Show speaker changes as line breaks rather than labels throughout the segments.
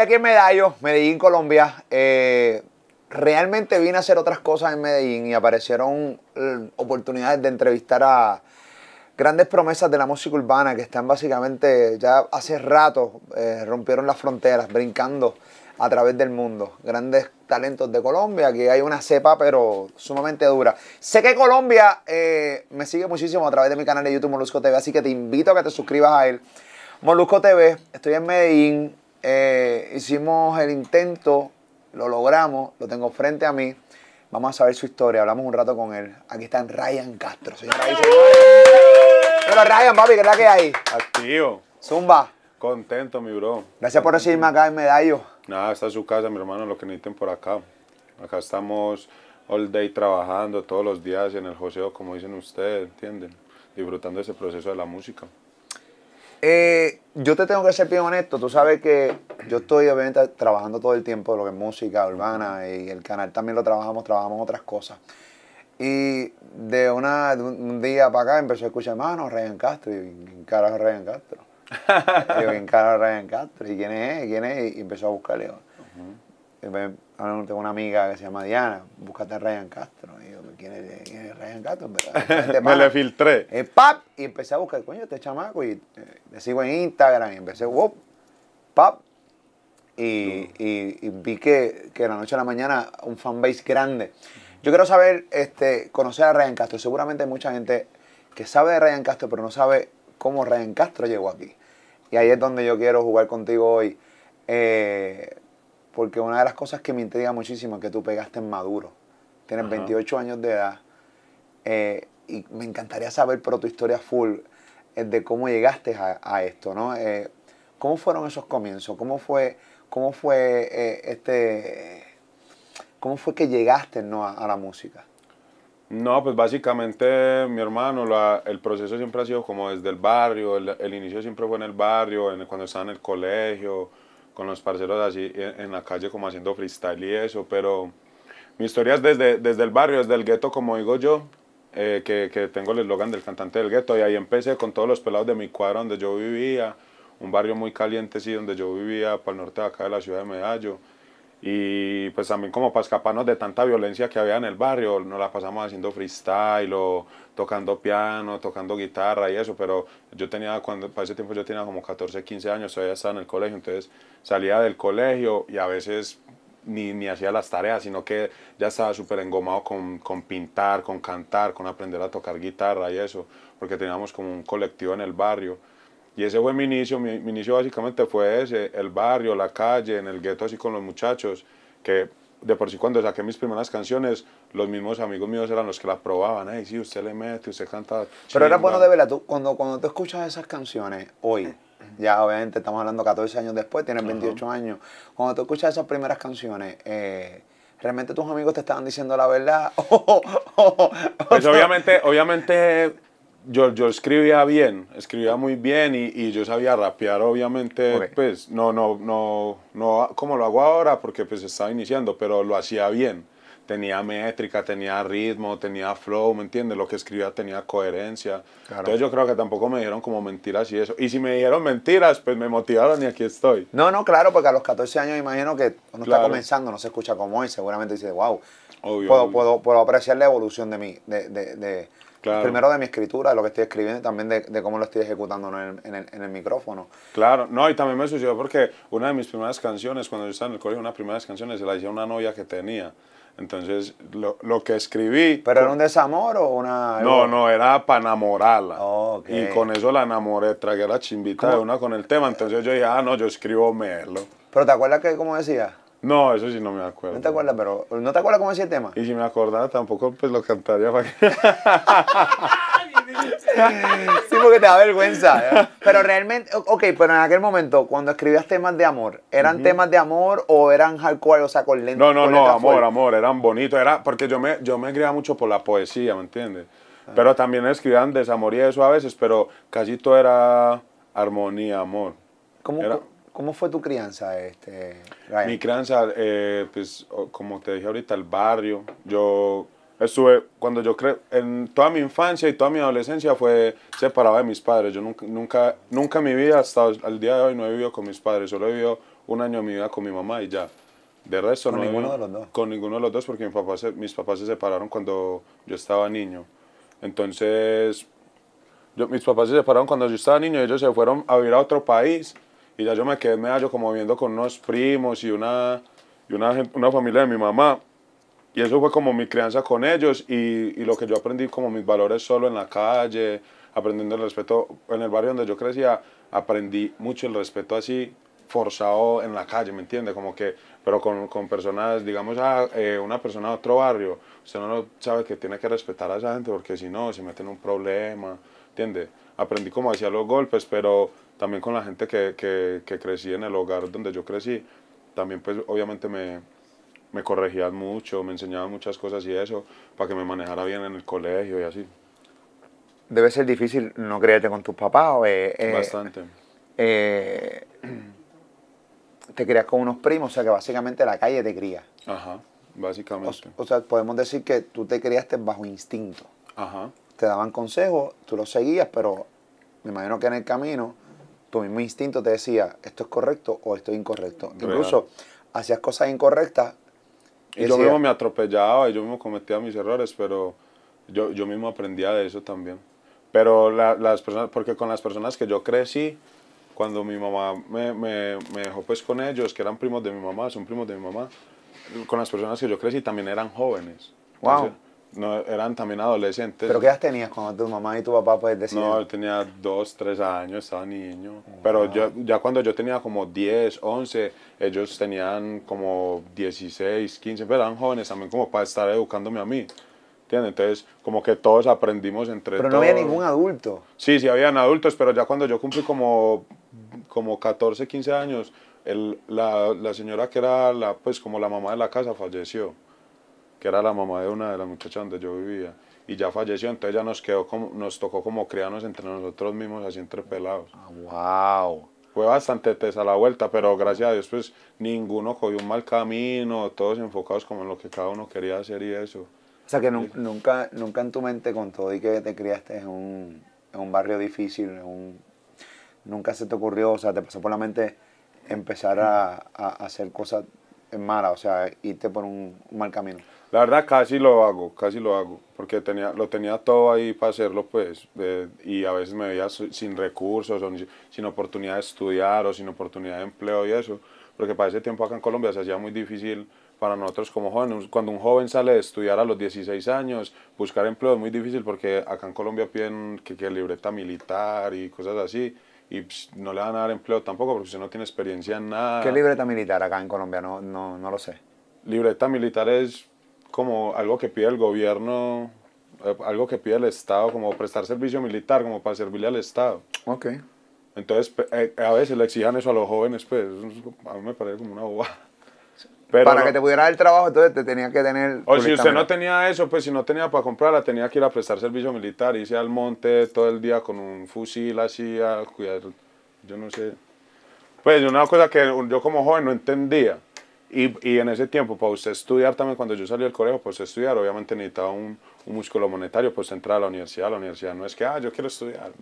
Estoy aquí en Medallo, Medellín, Colombia. Eh, realmente vine a hacer otras cosas en Medellín y aparecieron eh, oportunidades de entrevistar a grandes promesas de la música urbana que están básicamente ya hace rato eh, rompieron las fronteras, brincando a través del mundo. Grandes talentos de Colombia, que hay una cepa pero sumamente dura. Sé que Colombia me sigue muchísimo a través de mi canal de YouTube Molusco TV, así que te invito a que te suscribas a él. Molusco TV, estoy en Medellín, eh, hicimos el intento, lo logramos, lo tengo frente a mí. Vamos a saber su historia, hablamos un rato con él. Aquí está Ryan Castro, señora y señores. Pero Ryan, papi, ¿qué la que hay?
Activo.
Zumba.
Contento, mi bro.
Gracias por recibirme acá en Medallo.
Nada, está su casa, mi hermano, lo que necesiten por acá. Acá estamos all day trabajando todos los días en el joseo, como dicen ustedes, ¿entienden? Disfrutando ese proceso de la música.
Eh, yo te tengo que ser bien honesto. Tú sabes que yo estoy obviamente trabajando todo el tiempo lo que es música urbana y el canal también lo trabajamos, trabajamos otras cosas. Y de, una, de un día para acá empezó a escuchar, mano, Ryan Castro. Y ¿quién carajo es Ryan Castro? y yo, ¿quién carajo es Ryan Castro? ¿Y quién es? ¿Quién es? Y empezó a buscarle. me- ahora tengo una amiga que se llama Diana, búscate a Ryan Castro. Y yo, ¿quién es, quién es Ryan Castro? Este
Me le filtré.
Eh, pap, y empecé a buscar, coño, este chamaco, y eh, le sigo en Instagram, y empecé, wop, pap, y, y- y vi que, que de la noche a la mañana un fanbase grande. Yo quiero saber, este, conocer a Ryan Castro. Seguramente hay mucha gente que sabe de Ryan Castro, pero no sabe cómo Ryan Castro llegó aquí. Y ahí es donde yo quiero jugar contigo hoy. eh, porque una de las cosas que me intriga muchísimo es que tú pegaste en Maduro. Tienes
Ajá.
28 años de edad. Eh, y me encantaría saber, pero tu historia full, eh, de cómo llegaste a, a esto, ¿no? Eh, ¿Cómo fueron esos comienzos? ¿Cómo fue, cómo fue este, cómo fue que llegaste, ¿no? a, a la música?
No, pues básicamente, mi hermano, la- el proceso siempre ha sido como desde el barrio, el, el inicio siempre fue en el barrio, en- cuando estaba en el colegio, con los parceros así en, la calle como haciendo freestyle y eso, pero mi historia es desde, desde el barrio, desde el gueto, como digo yo, eh, que, que tengo el eslogan del cantante del gueto, y ahí empecé con todos los pelados de mi cuadra donde yo vivía, un barrio muy caliente, sí, donde yo vivía, para el norte de acá de la ciudad de Medallo. Y pues también como para escaparnos de tanta violencia que había en el barrio, nos la pasamos haciendo freestyle o tocando piano, tocando guitarra y eso, pero yo tenía, cuando, para ese tiempo yo tenía como 14, 15 años, todavía estaba en el colegio, entonces salía del colegio y a veces ni, ni hacía las tareas, sino que ya estaba súper engomado con, con pintar, con cantar, con aprender a tocar guitarra y eso, porque teníamos como un colectivo en el barrio. Y ese fue mi inicio, mi, mi inicio básicamente fue ese, el barrio, la calle, en el gueto así con los muchachos, que de por sí cuando saqué mis primeras canciones, los mismos amigos míos eran los que la probaban, hey, sí, usted le mete, usted canta.
Pero era
chimba".
bueno de verla, tú, cuando, cuando tú escuchas esas canciones hoy, ya obviamente estamos hablando 14 años después, tienes 28 años, cuando tú escuchas esas primeras canciones, eh, ¿realmente tus amigos te estaban diciendo la verdad?
Pues obviamente, obviamente yo, yo escribía bien, escribía muy bien y, y yo sabía rapear, obviamente,
Ok.
pues no, no, no, no como lo hago ahora porque pues estaba iniciando, pero lo hacía bien. Tenía métrica, tenía ritmo, tenía flow, ¿me entiendes? Lo que escribía tenía coherencia.
Claro.
Entonces yo creo que tampoco me dijeron como mentiras y eso. Y si me dijeron mentiras, pues me motivaron y aquí estoy.
No, no, claro, porque a los 14 años imagino que uno está
Claro.
comenzando, no se escucha como hoy, seguramente dice, wow,
Obvio,
puedo,
obvio.
Puedo, puedo apreciar la evolución de mi, de, de, de-
Claro.
primero de mi escritura, de lo que estoy escribiendo y también de, de cómo lo estoy ejecutando en el, en el- en el micrófono.
Claro, no, y también me sucedió porque una de mis primeras canciones, cuando yo estaba en el colegio, una de primeras canciones se la hice a una novia que tenía. Entonces, lo, lo que escribí...
¿Pero era un desamor o una...?
No, no, era para enamorarla.
Oh, ok.
Y con eso la enamoré, tragué la chimbita de
¿Cómo?
una con el tema. Entonces yo dije, ah, no, yo escribo melo.
¿Pero te acuerdas que, como decía?
No, eso sí no me acuerdo.
No te acuerdas, pero... ¿No te acuerdas cómo decía el tema?
Y si me acordara tampoco, pues lo cantaría para que...
Sí, porque te da vergüenza. ¿eh? Pero realmente, ok, pero en aquel momento, cuando escribías temas de amor, ¿eran temas de amor o eran hardcore, o sea, con lento?
No, no,
con
no, amor, amor, eran bonitos. Era porque yo me, yo me criaba mucho por la poesía, ¿me entiendes? Pero también escribían desamor y eso a veces, pero casi todo era armonía, amor.
¿Cómo,
Era-
¿Cómo fue tu crianza, este, Ryan?
Mi crianza, eh, pues, como te dije ahorita, el barrio. Yo estuve, cuando yo creo, en toda mi infancia y toda mi adolescencia fue separado de mis padres. Yo nunca, nunca, nunca en mi vida, hasta el día de hoy, no he vivido con mis padres. Solo he vivido un año de mi vida con mi mamá y ya. De resto
¿Con
no.
ninguno de los dos?
Con ninguno de los dos porque mi papá se- mis papás se separaron cuando yo estaba niño. Entonces, yo, mis papás se separaron cuando yo estaba niño y ellos se fueron a vivir a otro país y ya yo me quedé medio como viviendo con unos primos y una, y una, una familia de mi mamá. Y eso fue como mi crianza con ellos y, y lo que yo aprendí como mis valores solo en la calle, aprendiendo el respeto en el barrio donde yo crecía, aprendí mucho el respeto así forzado en la calle, ¿me entiende? Como que, pero con, con personas, digamos, ah, eh, una persona de otro barrio, usted no sabe que tiene que respetar a esa gente porque si no se mete en un problema, ¿entiende? Aprendí como hacía los golpes, pero también con la gente que, que, que crecí en el hogar donde yo crecí, también pues obviamente me, me corregían mucho, me enseñaban muchas cosas y eso, para que me manejara bien en el colegio y así.
Debe ser difícil no criarte con tus papás. o, eh, eh,
Bastante.
eh, te crías con unos primos, o sea que básicamente la calle te cría.
Ajá,
O,
básicamente.
o sea, podemos decir que tú te criaste bajo instinto.
Ajá.
Te daban consejos, tú los seguías, pero me imagino que en el camino tu mismo instinto te decía esto es correcto o esto es incorrecto.
Real.
Incluso hacías cosas incorrectas.
Y yo
decía,
mismo me atropellaba y yo mismo cometía mis errores, pero yo, yo mismo aprendía de eso también. Pero la- las personas, porque con las personas que yo crecí, cuando mi mamá me, me, me dejó pues con ellos, que eran primos de mi mamá, son primos de mi mamá, con las personas que yo crecí también eran jóvenes.
Wow.
No, eran también adolescentes.
¿Pero qué edad tenías cuando tu mamá y tu papá pues decían?
No, tenía dos, tres años, estaba niño. Pero yo, ya cuando yo tenía como 10, 11, ellos tenían como 16, 15, pero eran jóvenes también como para estar educándome a mí. ¿Entiendes? Entonces, como que todos aprendimos entre
pero no había
todos.
ningún adulto.
Sí, sí, habían adultos, pero ya cuando yo cumplí como, como 14, 15 años, el, la, la señora que era la, pues como la mamá de la casa falleció, que era la mamá de una de las muchachas donde yo vivía, y ya falleció, entonces ya nos, quedó como, nos tocó como criarnos entre nosotros mismos, así entre pelados.
Ah, wow.
Fue bastante tesa la vuelta, pero gracias a Dios, pues ninguno cogió un mal camino, todos enfocados como en lo que cada uno quería hacer y eso.
O sea que nu- nunca, nunca en tu mente, con todo y que te criaste en un, en un barrio difícil, en un- nunca se te ocurrió, o sea, te pasó por la mente empezar a, a hacer cosas malas, o sea, irte por un, un mal camino.
La verdad casi lo hago, casi lo hago, porque tenía, lo tenía todo ahí para hacerlo, pues, eh, y a veces me veía sin recursos, o ni- sin oportunidad de estudiar, o sin oportunidad de empleo y eso, porque para ese tiempo acá en Colombia se hacía muy difícil para nosotros como jóvenes. Cuando un joven sale de estudiar a los 16 años, buscar empleo es muy difícil porque acá en Colombia piden que, que libreta militar y cosas así, y pues, no le van a dar empleo tampoco porque usted no tiene experiencia en nada.
¿Qué libreta militar acá en Colombia? No, no, no lo sé.
Libreta militar es como algo que pide el gobierno, eh, algo que pide el Estado, como prestar servicio militar, como para servirle al Estado.
Ok.
Entonces, eh, a veces le exijan eso a los jóvenes, pues, a mí me parece como una bobada. Pero
Para
no-
que te pudiera dar el trabajo, entonces te tenía que tener...
o si usted no tenía eso, pues si no tenía para comprarla, tenía que ir a prestar servicio militar, irse al monte todo el día con un fusil así a cuidar, yo no sé. Pues una cosa que yo como joven no entendía. Y, y en ese tiempo, para usted estudiar también, cuando yo salí del colegio, pues estudiar, obviamente necesitaba un, un músculo monetario, pues entrar a la universidad. La universidad no es que, ah, yo quiero estudiar,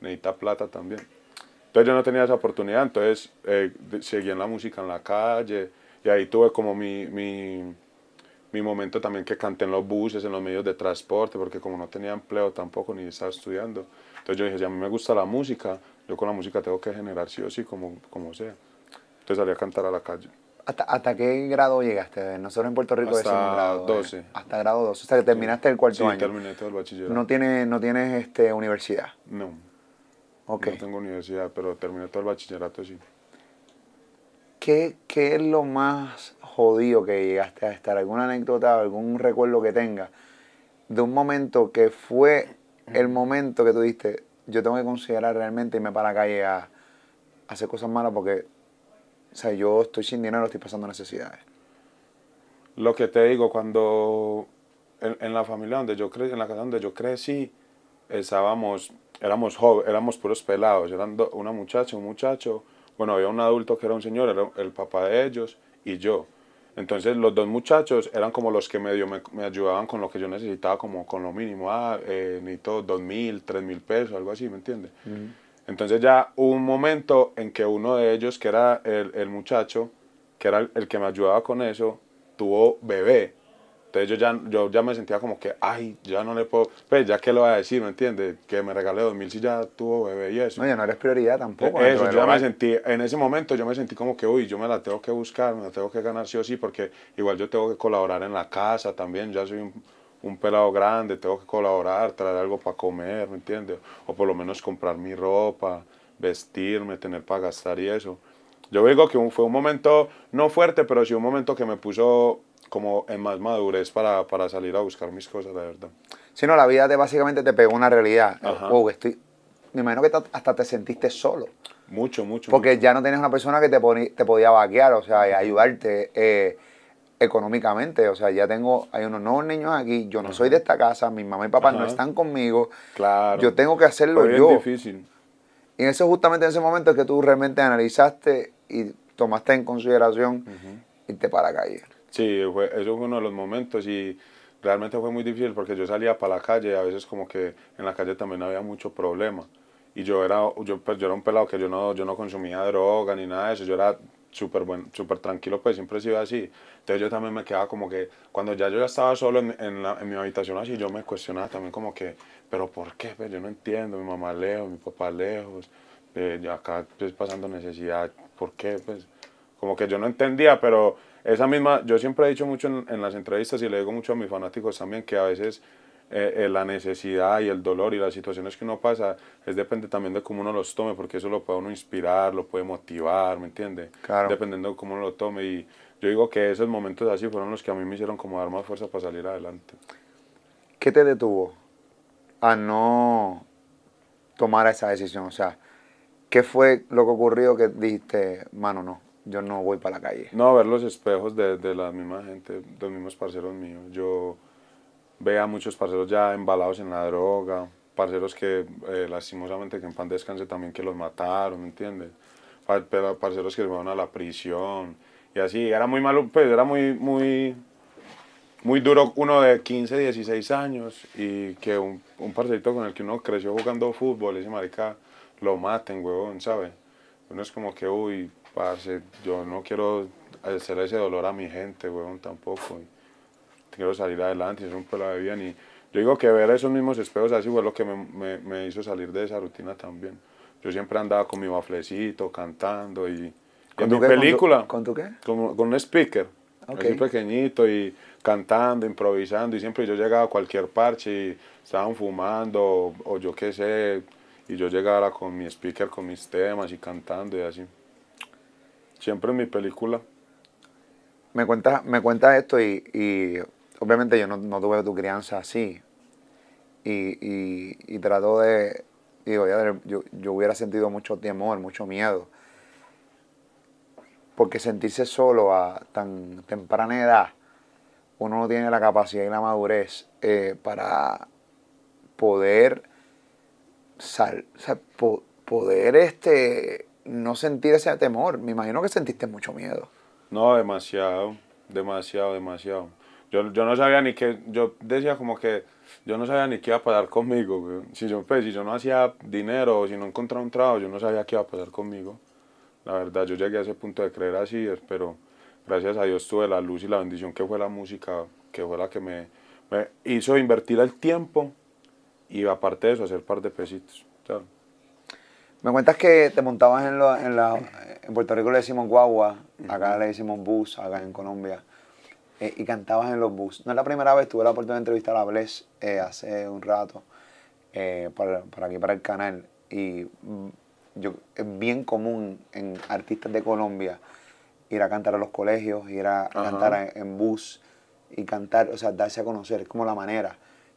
necesita plata también. Entonces yo no tenía esa oportunidad, entonces eh, seguí en la música en la calle y ahí tuve como mi, mi, mi momento también que canté en los buses, en los medios de transporte, porque como no tenía empleo tampoco ni estaba estudiando. Entonces yo dije, si a mí me gusta la música, yo con la música tengo que generar sí o sí, como, como sea. Entonces salí a cantar a la calle.
¿Hasta, ¿Hasta qué grado llegaste? Nosotros en Puerto Rico
Hasta
decimos grado. ¿eh?
12.
Hasta grado 12. O sea, que terminaste el cuarto
Sí,
año.
terminé todo el bachillerato.
No tienes, no tienes este, universidad.
No,
Ok.
no tengo universidad, pero terminé todo el bachillerato, sí.
¿Qué, ¿Qué es lo más jodido que llegaste a estar? ¿Alguna anécdota, algún recuerdo que tengas de un momento que fue el momento que tú diste, yo tengo que considerar realmente irme para la calle a, a hacer cosas malas porque, o sea, yo estoy sin dinero, estoy pasando necesidades?
Lo que te digo, cuando en, en la familia donde yo crecí, en la casa donde yo crecí, estábamos, éramos jóvenes, éramos puros pelados, eran do- una muchacha, un muchacho, bueno, había un adulto que era un señor, era el papá de ellos y yo. Entonces los dos muchachos eran como los que medio me, me ayudaban con lo que yo necesitaba, como con lo mínimo, ah, eh, necesito dos mil, tres mil pesos, algo así, ¿me entiendes? Entonces ya hubo un momento en que uno de ellos, que era el, el muchacho, que era el, el que me ayudaba con eso, tuvo bebé. Entonces yo ya, yo ya me sentía como que, ay, ya no le puedo, pues ya que lo voy a decir, ¿me entiendes? Que me regalé dos mil si ya tuvo bebé y eso.
No, ya no eres prioridad tampoco.
Eso,
dentro
yo ya me sentí, en ese momento yo me sentí como que, uy, yo me la tengo que buscar, me la tengo que ganar sí o sí, porque igual yo tengo que colaborar en la casa también, ya soy un, un pelado grande, tengo que colaborar, traer algo para comer, ¿me entiendes? O por lo menos comprar mi ropa, vestirme, tener para gastar y eso. Yo digo que fue un momento, no fuerte, pero sí un momento que me puso como en más madurez para, para salir a buscar mis cosas, la verdad.
Si no, la vida te básicamente te pegó una realidad.
Ajá.
Wow, estoy, me imagino que ta- hasta te sentiste solo.
Mucho, mucho.
Porque ya no tenías una persona que te, te podía vaquear, o sea, ayudarte eh, económicamente. O sea, ya tengo, hay unos nuevos niños aquí, yo no soy de esta casa, mi mamá y papá no
Ajá.
están conmigo.
Claro.
Yo tengo que hacerlo
bien
yo.
difícil.
Y eso justamente en ese momento es que tú realmente analizaste y tomaste en consideración irte para la calle.
Sí, fue, eso fue uno de los momentos y realmente fue muy difícil porque yo salía para la calle y a veces como que en la calle también había mucho problema. Y yo era, yo, pues, yo era un pelado que yo no, yo no consumía droga ni nada de eso, yo era súper buen, súper tranquilo, pues siempre he sido así. Entonces yo también me quedaba como que, cuando ya yo ya estaba solo en, en, la- en mi habitación así, yo me cuestionaba también como que, pero ¿por qué? Pues yo no entiendo, mi mamá lejos, mi papá lejos, eh, yo acá pues, pasando necesidad, ¿por qué? Pues como que yo no entendía, pero esa misma, yo siempre he dicho mucho en, en las entrevistas y le digo mucho a mis fanáticos también que a veces eh, eh, la necesidad y el dolor y las situaciones que uno pasa es depende también de cómo uno los tome, porque eso lo puede uno inspirar, lo puede motivar, ¿me entiende?
Claro.
Dependiendo de cómo uno lo tome y yo digo que esos momentos así fueron los que a mí me hicieron como dar más fuerza para salir adelante.
¿Qué te detuvo a no tomar esa decisión? O sea, ¿qué fue lo que ocurrió que dijiste, mano, no, yo no voy para la calle?
No, ver los espejos de, de la misma gente, de los mismos parceros míos. Yo veía a muchos parceros ya embalados en la droga, parceros que eh, lastimosamente que en pan descanse también que los mataron, ¿me entiendes? Pero Parceros que se fueron a la prisión y así, era muy malo, pues era muy, muy, muy duro uno de 15, 16 años y que un, un parcerito con el que uno creció jugando fútbol, ese marica, lo maten, huevón, ¿sabe? Uno es como que, uy, parce, yo no quiero hacer ese dolor a mi gente, huevón, tampoco. y quiero salir adelante y ser un pelado de bien. Y yo digo que ver esos mismos espejos así fue lo que me, me, me hizo salir de esa rutina también. Yo siempre andaba con mi baflecito, cantando y, y en mi
tu qué? ¿Con tu-
película.
¿Con tu qué?
Con, con un speaker,
Ok.
así pequeñito y cantando, improvisando y siempre yo llegaba a cualquier parche y estaban fumando o, o yo qué sé y yo llegara con mi speaker, con mis temas y cantando y así. Siempre en mi película.
Me cuentas me cuentas esto y, y obviamente yo no, tuve tu crianza así. Y, y, y trato de, digo, yo, yo hubiera sentido mucho temor, mucho miedo. Porque sentirse solo a tan temprana edad, uno no tiene la capacidad y la madurez eh, para poder, o sea, po- poder este, no sentir ese temor. Me imagino que sentiste mucho miedo.
No, demasiado, demasiado, demasiado. Yo, yo no sabía ni qué, yo decía como que yo no sabía ni qué iba a pasar conmigo. güey. Si yo, pues, si yo no hacía dinero o si no encontraba un trabajo, yo no sabía qué iba a pasar conmigo. La verdad, yo llegué a ese punto de creer así, pero gracias a Dios tuve la luz y la bendición que fue la música, que fue la que me, me hizo invertir el tiempo y aparte de eso hacer par de pesitos. ¿sabes?
Me cuentas que te montabas en, lo- en la... En Puerto Rico le decimos guagua, acá le decimos bus, acá en Colombia. Eh, y cantabas en los bus. No es la primera vez, tuve la oportunidad de entrevistar a Bless eh, hace un rato eh, para, para aquí, para el canal. Y mm, yo, es bien común en artistas de Colombia ir a cantar a los colegios, ir a,
Ajá.
cantar en, en bus y cantar, o sea, darse a conocer. Es como la manera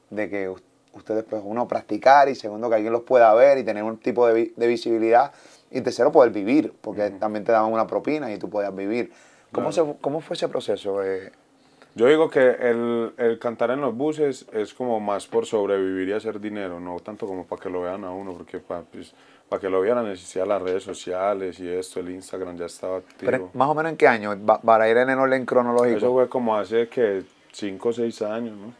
de que us- ustedes, pues, uno, practicar y segundo, que alguien los pueda ver y tener un tipo de, vi- de visibilidad y tercero, poder vivir, porque también te daban una propina y tú podías vivir. ¿Cómo,
Claro.
se, cómo fue ese proceso? eh?
Yo digo que el, el cantar en los buses es como más por sobrevivir y hacer dinero, no tanto como para que lo vean a uno, porque para, que lo vieran necesitaba las redes sociales y esto, el Instagram ya estaba activo.
Pero, ¿Más o menos en qué año? Para ir en el orden cronológico.
Eso fue como hace que 5 o 6 años, ¿no?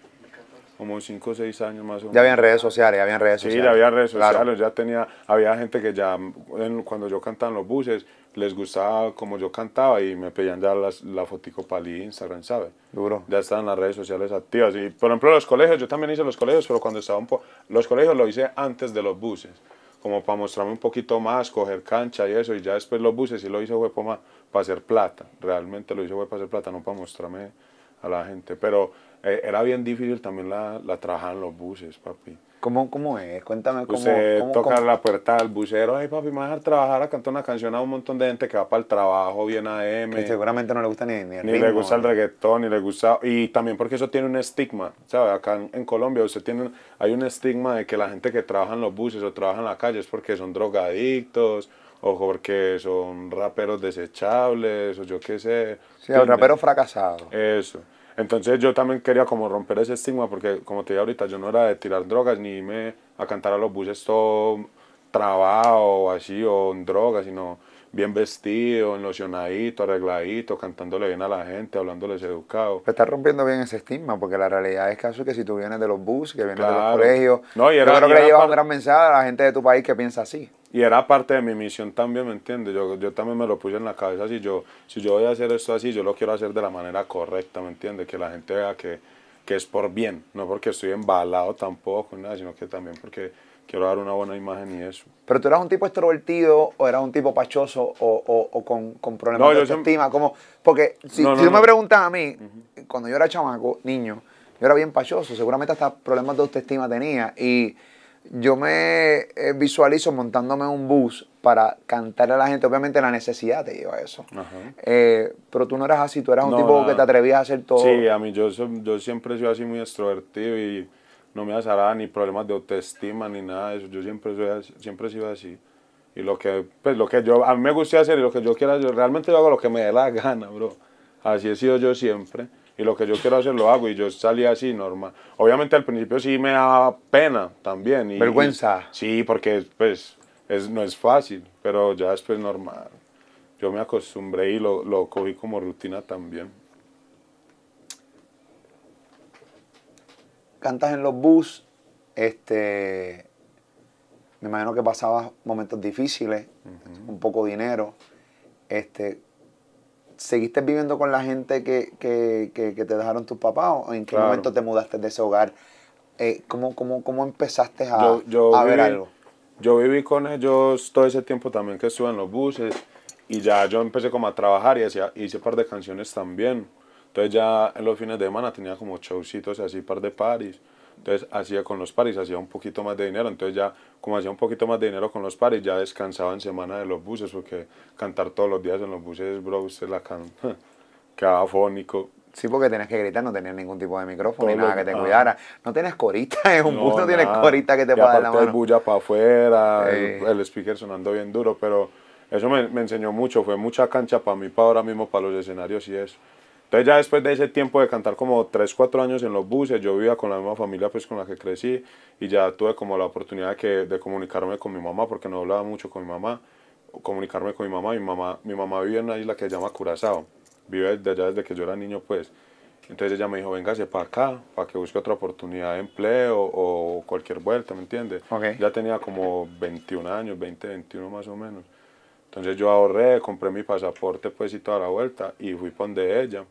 como 5 o 6 años más o menos.
Ya habían redes sociales, ya habían redes
Sí,
sociales.
ya había redes
Claro.
sociales, ya tenía, había gente que ya, en- cuando yo cantaba en los buses, les gustaba como yo cantaba y me pedían ya las, la fotico para el Instagram, ¿sabes?
Duro.
Ya estaban las redes sociales activas. Y, por ejemplo, los colegios, yo también hice los colegios, pero cuando estaba un poco... Los colegios lo hice antes de los buses, como para mostrarme un poquito más, coger cancha y eso, y ya después los buses sí lo hice fue para hacer plata, realmente lo hice fue para hacer plata, no para mostrarme a la gente. Pero eh, era bien difícil también la, la trabajada en los buses, papi.
¿Cómo, ¿Cómo es? Cuéntame cómo.
Usted
cómo-
toca
cómo-
la puerta del bucero, ay papi, me va a dejar trabajar a cantar una canción a un montón de gente que va para el trabajo, bien AM.
que seguramente no le gusta ni, ni el
Ni le
ritmo,
gusta el
¿no?
reggaetón, ni le gusta... Y también porque eso tiene un estigma, ¿sabe? Acá en, en Colombia usted tiene, hay un estigma de que la gente que trabaja en los buses o trabaja en la calle es porque son drogadictos o porque son raperos desechables o yo qué sé.
Sí, el rapero fracasado.
Eso. Entonces yo también quería como romper ese estigma porque como te dije ahorita, yo no era de tirar drogas ni irme a cantar a los buses todo trabado así o en drogas, sino bien vestido, enlocionadito, arregladito, cantándole bien a la gente, hablándoles educado.
Pero estás rompiendo bien ese estigma, porque la realidad es caso que si tú vienes de los bus, que vienes de los colegios,
No, y era-
yo creo que le llevas un gran mensaje a la gente de tu país que piensa así.
Y era parte de mi misión también, ¿me entiendes? Yo, yo también me lo puse en la cabeza, si yo, si yo voy a hacer esto así, yo lo quiero hacer de la manera correcta, ¿me entiendes? Que la gente vea que, que es por bien, no porque estoy embalado tampoco, nada, sino que también porque quiero dar una buena imagen y eso.
Pero tú eras un tipo extrovertido o eras un tipo pachoso o, o- o con, con problemas
No,
de
siempre-
autoestima. Como, porque si,
No,
si
no,
tú me preguntas a mí, cuando yo era chamaco, niño, yo era bien pachoso, seguramente hasta problemas de autoestima tenía. Y yo me eh, visualizo montándome en un bus para cantarle a la gente. Obviamente la necesidad te lleva a eso. Eh, pero tú no eras así, tú eras un tipo que te atrevías a hacer todo.
Sí, a mí yo, yo siempre he sido así muy extrovertido y no me asará ni problemas de autoestima ni nada de eso. Yo siempre, soy siempre he sido así. Y lo que, pues, lo que yo, a mí me gusta hacer y lo que yo quiera, yo realmente yo hago lo que me dé la gana, bro. Así he sido yo siempre. Y lo que yo quiero hacer lo hago y yo salí así normal. Obviamente al principio sí me daba pena también. y-
Vergüenza.
y- sí, porque pues es, no es fácil, pero ya después normal. Yo me acostumbré y lo, lo cogí como rutina también.
Cantas en los bus, este, me imagino que pasabas momentos difíciles, un poco dinero, este, ¿seguiste viviendo con la gente que, que- que- que te dejaron tus papás o en qué
Claro.
momento te mudaste de ese hogar? Eh, ¿cómo, cómo, cómo empezaste a,
yo, yo
a ver
viví,
algo?
Yo viví con ellos todo ese tiempo también que estuve en los buses y ya yo empecé como a trabajar y hacía, hice un par de canciones también. Entonces ya en los fines de semana tenía como showcitos así, par de paris. Entonces hacía con los paris, hacía un poquito más de dinero. Entonces ya como hacía un poquito más de dinero con los paris, ya descansaba en semana de los buses porque cantar todos los días en los buses, bro, usted la can... quedaba fónico.
Sí, porque tenías que gritar, no tenías ningún tipo de micrófono ni
Todo
nada
lo-
que te
ah.
cuidara. No tienes corita en un bus, no tienes
nada.
corita que te pueda dar la mano.
bulla para afuera, el,
Eh.
el speaker sonando bien duro, pero eso me, me enseñó mucho, fue mucha cancha para mí, para ahora mismo, para los escenarios y eso. Entonces ya después de ese tiempo de cantar como 3, 4 años en los buses, yo vivía con la misma familia pues con la que crecí y ya tuve como la oportunidad de, que, de comunicarme con mi mamá, porque no hablaba mucho con mi mamá, comunicarme con mi mamá. Mi mamá, mi mamá vive en una isla que se llama Curazao, vive desde allá desde que yo era niño pues. Entonces ella me dijo, véngase para acá, para que busque otra oportunidad de empleo o cualquier vuelta, ¿me entiendes?
Ok.
Ya tenía como 21 años, 20, 21 más o menos. Entonces yo ahorré, compré mi pasaporte pues y toda la vuelta y fui por donde ella.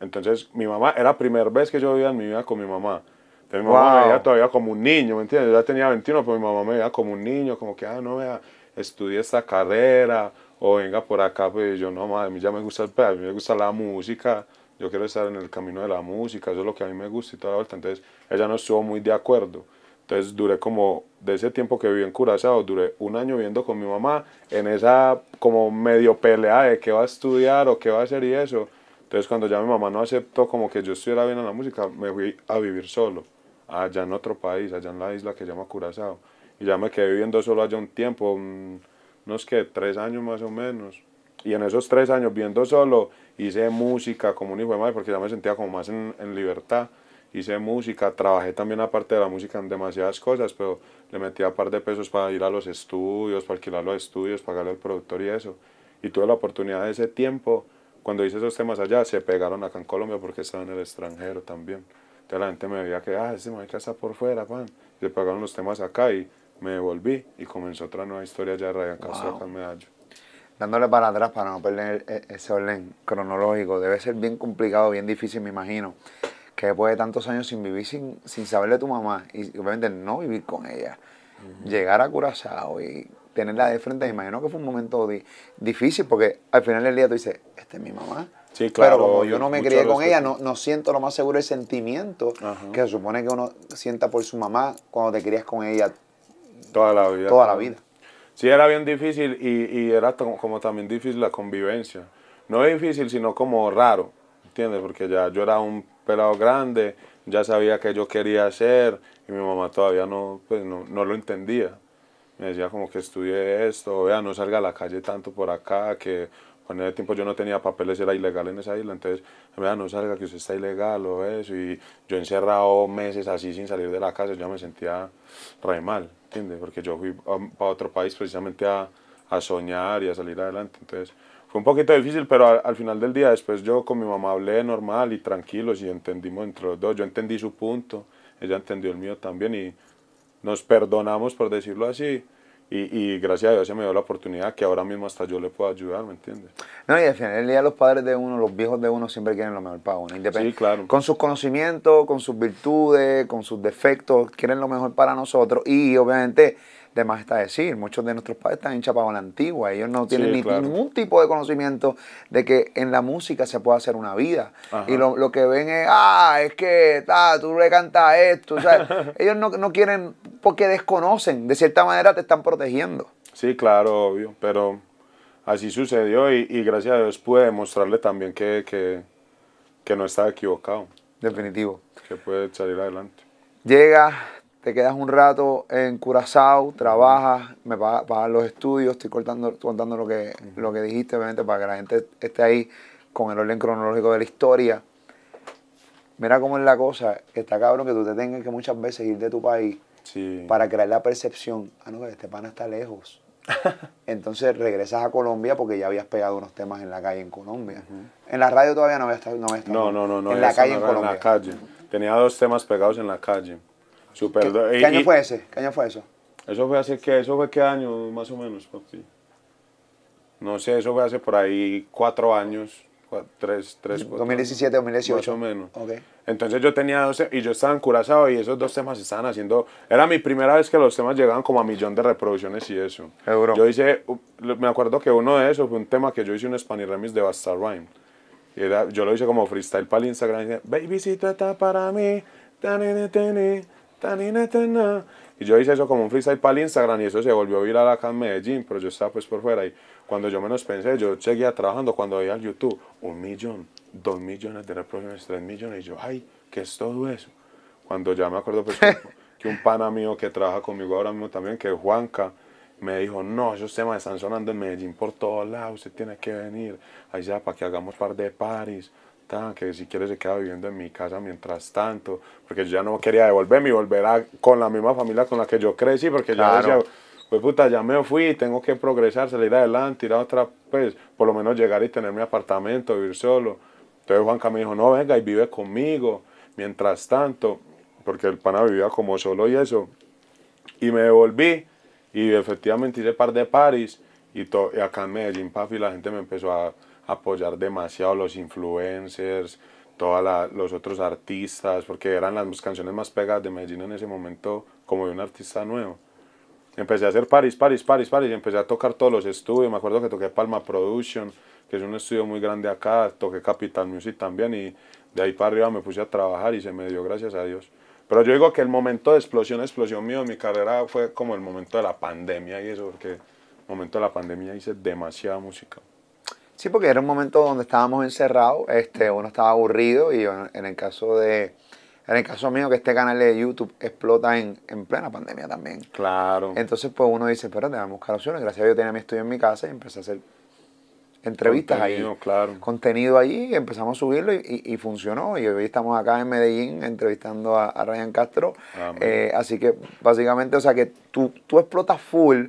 Entonces mi mamá, era la primera vez que yo vivía en mi vida con mi mamá. Entonces mi mamá me veía todavía como un niño, ¿me entiendes? Yo ya tenía 21, pero mi mamá me veía como un niño, como que, ah, no, vea, estudie esta carrera o venga por acá, pues yo no, madre, a mí ya me gusta el pedo, a mí me gusta la música, yo quiero estar en el camino de la música, eso es lo que a mí me gusta y toda la vuelta. Entonces ella no estuvo muy de acuerdo. Entonces duré como, de ese tiempo que viví en Curazao, duré un año viviendo con mi mamá en esa como medio pelea de qué va a estudiar o qué va a hacer y eso. Entonces cuando ya mi mamá no aceptó como que yo estuviera bien en la música, me fui a vivir solo, allá en otro país, allá en la isla que se llama Curazao. Y ya me quedé viviendo solo allá un tiempo, un- unos que tres años más o menos. Y en esos tres años viviendo solo, hice música como un hijo de madre, porque ya me sentía como más en, en libertad. Hice música, trabajé también aparte de la música en demasiadas cosas, pero le metía un par de pesos para ir a los estudios, para alquilar los estudios, pagarle al productor y eso. Y tuve la oportunidad de ese tiempo, cuando hice esos temas allá, se pegaron acá en Colombia porque estaba en el extranjero también. Entonces la gente me veía que, ah, ese marica está por fuera, pan. Y se pagaron los temas acá y me devolví y comenzó otra nueva historia ya de Ryan Castro
Wow.
acá en Medallo.
Dándole para atrás para no perder e- ese orden cronológico. Debe ser bien complicado, bien difícil, me imagino. Que después de tantos años sin vivir, sin, sin saber de tu mamá, y obviamente no vivir con ella, llegar a Curazao y tenerla de frente, me imagino que fue un momento di- difícil, porque al final del día tú dices, esta es mi mamá.
Sí, claro,
Pero como yo no me crié con ella, no, no siento lo más seguro el sentimiento
Ajá.
que se supone que uno sienta por su mamá cuando te crías con ella
Toda la vida.
toda la vida.
Sí, era bien difícil y, y era como también difícil la convivencia. No difícil, sino como raro, ¿entiendes? Porque ya yo era un pelado grande, ya sabía qué yo quería hacer y mi mamá todavía no, pues, no, no lo entendía. Me decía como que estudie esto, vea, no salga a la calle tanto por acá, que cuando ese tiempo yo no tenía papeles, era ilegal en esa isla, entonces, vea, no salga, que usted está ilegal o eso, y yo encerrado meses así sin salir de la casa, yo me sentía re mal, ¿entiendes? Porque yo fui para otro país precisamente a, a soñar y a salir adelante, entonces fue un poquito difícil, pero al, al final del día después yo con mi mamá hablé normal y tranquilos y entendimos entre los dos, yo entendí su punto, ella entendió el mío también y nos perdonamos por decirlo así y, y gracias a Dios se me dio la oportunidad que ahora mismo hasta yo le puedo ayudar, ¿me entiendes?
No, y al final del día los padres de uno, los viejos de uno siempre quieren lo mejor para uno.
Sí, claro.
Con sus conocimientos, con sus virtudes, con sus defectos, quieren lo mejor para nosotros. Y obviamente, de más está decir, muchos de nuestros padres están hinchapados a la antigua. Ellos no tienen
Sí,
ni-
claro.
ningún tipo de conocimiento de que en la música se puede hacer una vida.
Ajá.
Y lo, lo que ven es, ah, es que ta, tú le cantas esto. o sea, ellos no, no quieren, porque desconocen. De cierta manera te están protegiendo.
Sí, claro, obvio, pero así sucedió y, y gracias a Dios pude demostrarle también que, que, que no estaba equivocado,
Definitivo.
que puede salir adelante.
Llegas, te quedas un rato en Curazao, trabajas, me pagas pagas los estudios, estoy contando, contando lo que, lo que dijiste, obviamente, para que la gente esté ahí con el orden cronológico de la historia. Mira cómo es la cosa, está cabrón que tú te tengas que muchas veces ir de tu país
Sí,
para crear la percepción, ah, no, que este pana está lejos. Entonces regresas a Colombia porque ya habías pegado unos temas en la calle en Colombia. En la radio todavía no había estado. No, había estado,
no, no, no, no.
En la calle en Colombia.
la calle. Tenía dos temas pegados en la calle. Super
¿Qué, qué año fue ese? ¿Qué año fue eso?
Eso fue hace qué, eso fue qué año más o menos, papi. No sé, eso fue hace por ahí cuatro años, cua- tres, tres, cuatro
2017, 2018.
Más o menos.
Ok.
Entonces yo tenía dos, y yo estaba en Curazao y esos dos temas estaban haciendo, era mi primera vez que los temas llegaban como a millón de reproducciones y eso.
Seguro.
Yo hice, me acuerdo que uno de esos fue un tema que yo hice un Spanish Remix de Basta Rhyme. Y era, yo lo hice como freestyle para el Instagram. Y decía, Baby, si tú estás para mí. tanine, tana". Y yo hice eso como un freestyle para el Instagram y eso se volvió viral acá en Medellín, pero yo estaba pues por fuera. Y cuando yo menos pensé, yo seguía trabajando cuando veía al YouTube, un millón, dos millones de reproducciones, tres millones. Y yo, ay, ¿qué es todo eso? Cuando ya me acuerdo pues que, que un pana mío que trabaja conmigo ahora mismo también, que es Juanca, me dijo, no, esos temas están sonando en Medellín por todos lados, usted tiene que venir, ahí ya para que hagamos par de paris, tan, que si quiere se queda viviendo en mi casa mientras tanto, porque yo ya no quería devolverme y volver a- con la misma familia con la que yo crecí, porque ya
Claro.
decía, pues puta, ya me fui, tengo que progresar, salir adelante, ir a otra, pues, por lo menos llegar y tener mi apartamento, vivir solo. Entonces Juanca me dijo, no, venga y vive conmigo, mientras tanto, porque el pana vivía como solo y eso. Y me devolví y efectivamente hice par de paris y, y acá en Medellín, papi, la gente me empezó a apoyar demasiado, los influencers, todos los otros artistas, porque eran las canciones más pegadas de Medellín en ese momento como de un artista nuevo. Empecé a hacer paris, paris, paris, paris, y empecé a tocar todos los estudios, me acuerdo que toqué Palma Production, que es un estudio muy grande acá, toqué Capital Music también y de ahí para arriba me puse a trabajar y se me dio gracias a Dios. Pero yo digo que el momento de explosión, explosión mío en mi carrera fue como el momento de la pandemia y eso, porque el momento de la pandemia hice demasiada música.
Sí, porque era un momento donde estábamos encerrados, este, uno estaba aburrido y en, el caso de, en el caso mío que este canal de YouTube explota en, en plena pandemia también.
Claro.
Entonces pues uno dice, espérate, vamos a buscar opciones. Gracias a Dios tenía mi estudio en mi casa y empecé a hacer entrevistas ahí.
Contenido, claro.
Contenido allí, y empezamos a subirlo y, y- y funcionó. Y hoy estamos acá en Medellín entrevistando a, a Ryan Castro.
Amén.
Eh, así que básicamente, o sea que tú, tú explotas full,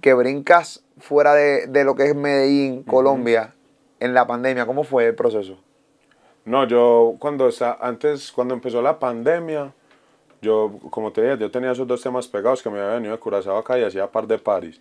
que brincas fuera de, de lo que es Medellín, Colombia, en la pandemia. ¿Cómo fue el proceso?
No, yo cuando antes, cuando empezó la pandemia, yo, como te dije, yo tenía esos dos temas pegados que me había venido de Curazao acá y hacía par de paris.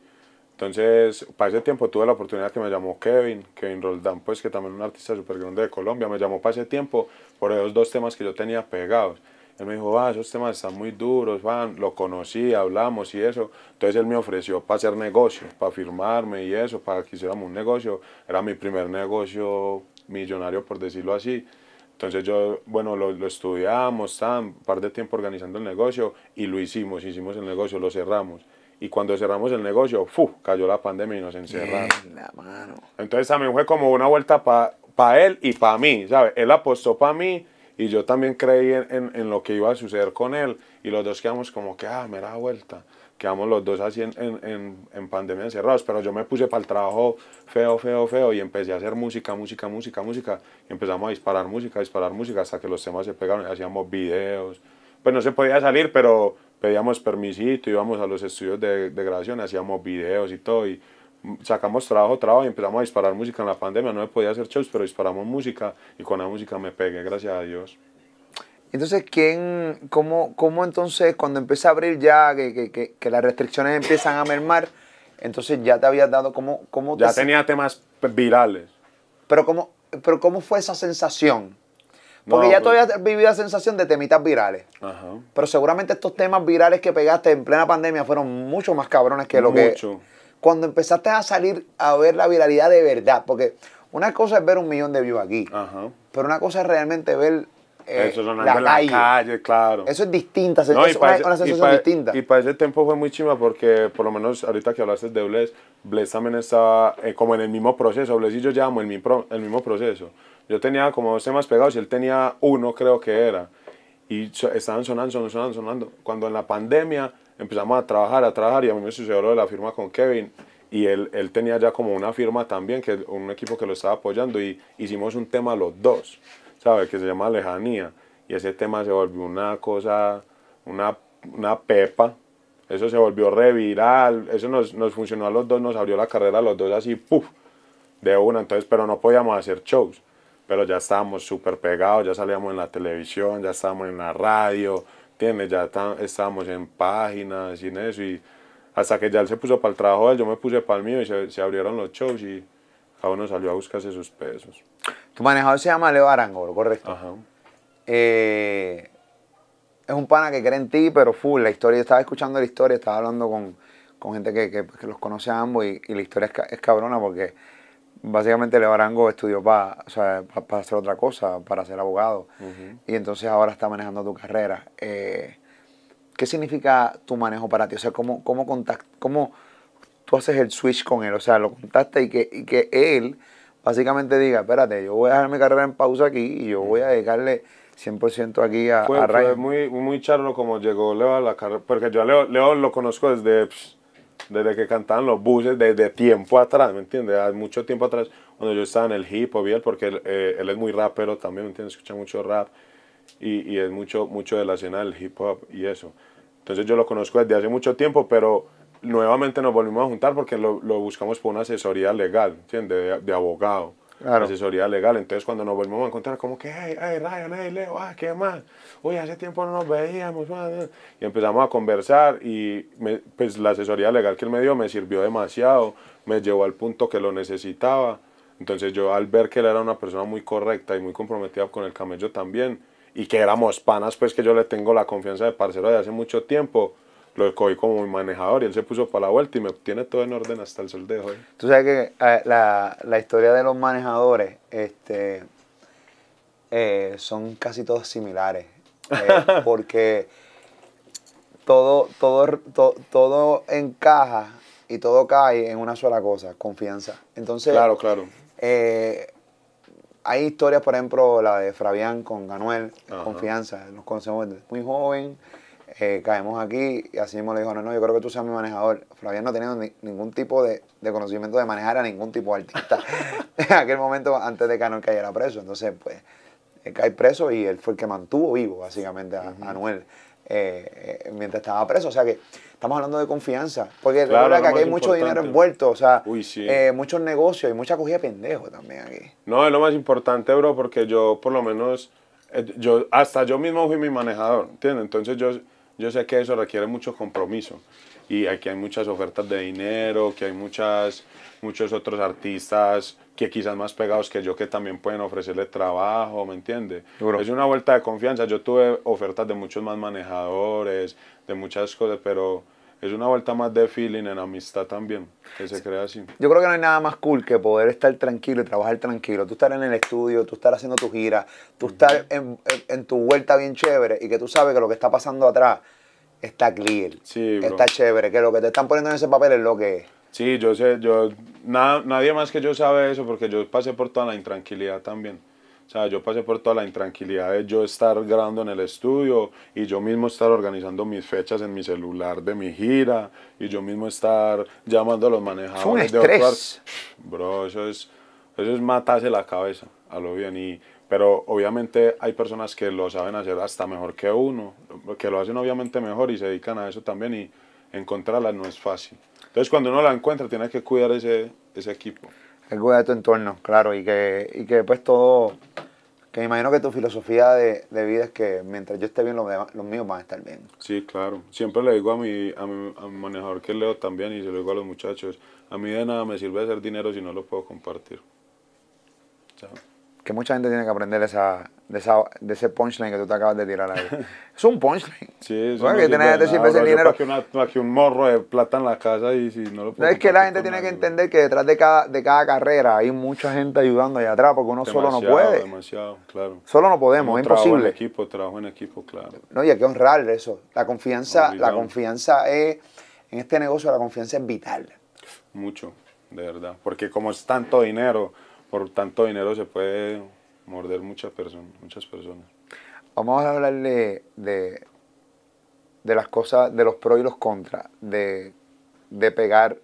Entonces, para ese tiempo tuve la oportunidad que me llamó Kevin, Kevin Roldán, pues que también es un artista súper grande de Colombia, me llamó para ese tiempo por esos dos temas que yo tenía pegados. Él me dijo, va, esos temas están muy duros, van, lo conocí, hablamos y eso. Entonces él me ofreció para hacer negocios, para firmarme y eso, para que hiciéramos un negocio. Era mi primer negocio millonario, por decirlo así. Entonces yo, bueno, lo, lo estudiamos, un par de tiempo organizando el negocio y lo hicimos, hicimos el negocio, lo cerramos. Y cuando cerramos el negocio, ¡fu! cayó la pandemia y nos encerraron.
La mano.
Entonces también fue como una vuelta para él y para mí, ¿sabes? Él apostó para mí y yo también creí en, en, lo que iba a suceder con él. Y los dos quedamos como que, ah, me da vuelta. Quedamos los dos así en, en, en, pandemia encerrados, pero yo me puse para el trabajo feo, feo, feo y empecé a hacer música, música, música, música. Y empezamos a disparar música, a disparar música hasta que los temas se pegaron, hacíamos videos, pues no se podía salir, pero pedíamos permisito, íbamos a los estudios de, de grabación, hacíamos videos y todo. Y sacamos trabajo, trabajo y empezamos a disparar música en la pandemia, no me podía hacer shows, pero disparamos música y con la música me pegué, gracias a Dios.
Entonces, ¿quién, cómo, cómo entonces cuando empieza a abrir ya, que, que, que, las restricciones empiezan a mermar, entonces ya te habías dado como... cómo
ya tenía temas virales.
Pero cómo, pero cómo fue esa sensación? Porque ya todavía pues- viví la sensación de temitas virales. Ajá. Pero seguramente estos temas virales que pegaste en plena pandemia fueron mucho más cabrones que lo mucho. que... Cuando empezaste a salir a ver la viralidad de verdad, porque una cosa es ver un millón de views aquí, Ajá. pero una cosa es realmente ver
eh, eso la, calle. la calle, claro.
Eso es distinta, es una, sensación distinta.
Y para ese tiempo fue muy chima porque, por lo menos ahorita que hablaste de Bless, Bless también estaba eh, como en el mismo proceso. Bless y yo llevamos el mismo, el mismo proceso. Yo tenía como dos temas pegados y él tenía uno, creo que era. Y estaban sonando, sonando, sonando, sonando. Cuando en la pandemia empezamos a trabajar, a trabajar, y a mí me sucedió lo de la firma con Kevin. Y él, él tenía ya como una firma también, que un equipo que lo estaba apoyando, y hicimos un tema los dos. ¿sabes? Que se llama Lejanía. Y ese tema se volvió una cosa, una, una pepa. Eso se volvió reviral. Eso nos, nos funcionó a los dos, nos abrió la carrera a los dos así, ¡puf! De una. Entonces, pero no podíamos hacer shows. Pero ya estábamos súper pegados, ya salíamos en la televisión, ya estábamos en la radio, ¿entiendes? Ya estábamos en páginas y en eso. Y hasta que ya él se puso para el trabajo yo me puse para el mío y se, se abrieron los shows y cada uno salió a buscarse sus pesos.
Tu manejador se llama Leo Arango, ¿correcto? Ajá. Eh, es un pana que cree en ti, pero full. La historia, estaba escuchando la historia, estaba hablando con, gente que, los conoce a ambos y, la historia es, cabrona porque básicamente Leo Arango estudió para hacer otra cosa, para ser abogado. Y entonces ahora está manejando tu carrera. Eh, ¿Qué significa tu manejo para ti? O sea, ¿cómo, cómo, cómo tú haces el switch con él? O sea, lo contaste y que, y que él básicamente diga, espérate, yo voy a dejar mi carrera en pausa aquí y yo voy a dedicarle 100% aquí a,
fue, Fue muy, muy charlo como llegó Leo a la carrera, porque yo a Leo, Leo lo conozco desde, desde que cantaban los buses, desde tiempo atrás, ¿me entiendes? Hace mucho tiempo atrás, cuando yo estaba en el hip hop, porque él, eh, él es muy rapero también, ¿me entiendes? Escucha mucho rap y, y es mucho, mucho de la escena del hip hop y eso. Entonces yo lo conozco desde hace mucho tiempo, pero nuevamente nos volvimos a juntar porque lo, lo buscamos por una asesoría legal, ¿entiendes? De, abogado. Asesoría legal. Entonces, cuando nos volvimos a encontrar, como que, hey, hey, Ryan, hey, Leo, ah, qué más. Oye, hace tiempo no nos veíamos. Y empezamos a conversar y pues la asesoría legal que él me dio me sirvió demasiado, me llevó al punto que lo necesitaba. Entonces, yo al ver que él era una persona muy correcta y muy comprometida con el camello también, y que éramos panas, pues que yo le tengo la confianza de parcero de hace mucho tiempo, lo cogí como mi manejador y él se puso para la vuelta y me tiene todo en orden hasta el sol de hoy.
Tú sabes que eh, la, la, historia de los manejadores este, eh, son casi todos similares. Eh, porque todo, todo, todo encaja y todo cae en una sola cosa, confianza. Entonces,
claro, claro.
hay historias, por ejemplo, la de Fabián con Ganuel, confianza. Nos conocemos desde muy joven eh, caemos aquí y así mismo le dijo, no, no, yo creo que tú seas mi manejador. Fabián no tenía ningún tipo de, conocimiento de manejar a ningún tipo de artista en aquel momento antes de que Anuel cayera preso. Entonces, pues, él cae preso y él fue el que mantuvo vivo básicamente a, Anuel. eh, eh, mientras estaba preso. O sea que estamos hablando de confianza. Porque
Claro,
recuerda que aquí hay mucho dinero envuelto, o sea,
Uy, sí.
muchos negocios y mucha cogida de pendejo también aquí.
No, es lo más importante, bro, porque yo por lo menos, yo hasta yo mismo fui mi manejador, ¿entiendes? Entonces yo, yo sé que eso requiere mucho compromiso y aquí hay muchas ofertas de dinero, que hay muchas, muchos otros artistas que quizás más pegados que yo que también pueden ofrecerle trabajo, ¿me entiendes?
Duro.
Es una vuelta de confianza. Yo tuve ofertas de muchos más manejadores, de muchas cosas, pero es una vuelta más de feeling en amistad también, que se crea así.
Yo creo que no hay nada más cool que poder estar tranquilo y trabajar tranquilo. Tú estar en el estudio, tú estar haciendo tu gira, tú estar en, en- tu vuelta bien chévere y que tú sabes que lo que está pasando atrás está clear,
Sí,
está chévere, que lo que te están poniendo en ese papel es lo que es.
Sí, yo sé, yo, na- nadie más que yo sabe eso porque yo pasé por toda la intranquilidad también. O sea, yo pasé por toda la intranquilidad de yo estar grabando en el estudio y yo mismo estar organizando mis fechas en mi celular de mi gira y yo mismo estar llamando a los manejadores. De
estrés.
otro ar- Bro, eso es, eso es matarse la cabeza a lo bien. Y, pero obviamente hay personas que lo saben hacer hasta mejor que uno, que lo hacen obviamente mejor y se dedican a eso también y encontrarla no es fácil. Entonces cuando uno la encuentra tiene que cuidar ese, ese equipo.
Cuida de tu entorno, claro, y que, y que pues todo, que me imagino que tu filosofía de, de vida es que mientras yo esté bien, los míos van a estar bien.
Sí, claro. Siempre le digo a mi, a mi, a mi manejador que leo también y se lo digo a los muchachos, a mí de nada me sirve hacer dinero si no lo puedo compartir. Chao.
Que mucha gente tiene que aprender esa, de, esa, de ese punchline que tú te acabas de tirar ahí. es un punchline.
Sí, eso
Bueno,
no
que
sirve
tiene-
de
te sirve
nada,
ese
bro. Yo
dinero.
pa' que una- que un morro de plata en la casa y si no lo puedo
es que la gente tiene que entender que detrás de cada, de cada carrera hay mucha gente ayudando allá atrás porque uno solo no puede.
Demasiado, claro.
Solo no podemos,
Uno
es imposible.
en equipo, trabajo en equipo, claro.
No, y hay que honrar eso. La confianza, la confianza es, en este negocio la confianza es vital.
Mucho, de verdad. Porque como es tanto dinero, por tanto dinero se puede morder muchas personas, muchas personas.
Vamos a hablar de, de, las cosas, de los pros y los contras, de, de pegar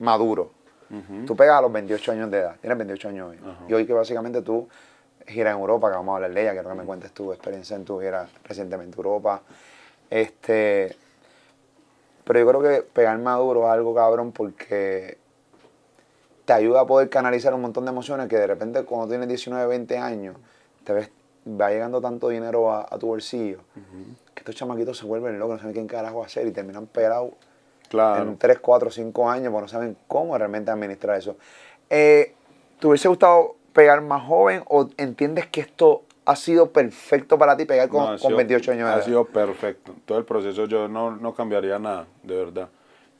maduro.
Ujú.
Tú pegas a los 28 años de edad, tienes 28 años hoy. Y hoy que básicamente tú giras en Europa, que vamos a hablar de ella, quiero que me cuentes tu experiencia en tu gira recientemente en Europa. Este, pero yo creo que pegar maduro es algo cabrón porque te ayuda a poder canalizar un montón de emociones que de repente cuando tienes 19, 20 años, te ves, va llegando tanto dinero a, a tu bolsillo, que estos chamaquitos se vuelven locos, no saben qué carajo hacer y terminan pelados
Claro.
en 3, 4, 5 años, porque no saben cómo realmente administrar eso. Eh, ¿Te hubiese gustado pegar más joven o entiendes que esto ha sido perfecto para ti pegar con,
No, ha
con
sido-
28 años de
Ha
edad?
sido perfecto. Todo el proceso yo no, no cambiaría nada, de verdad.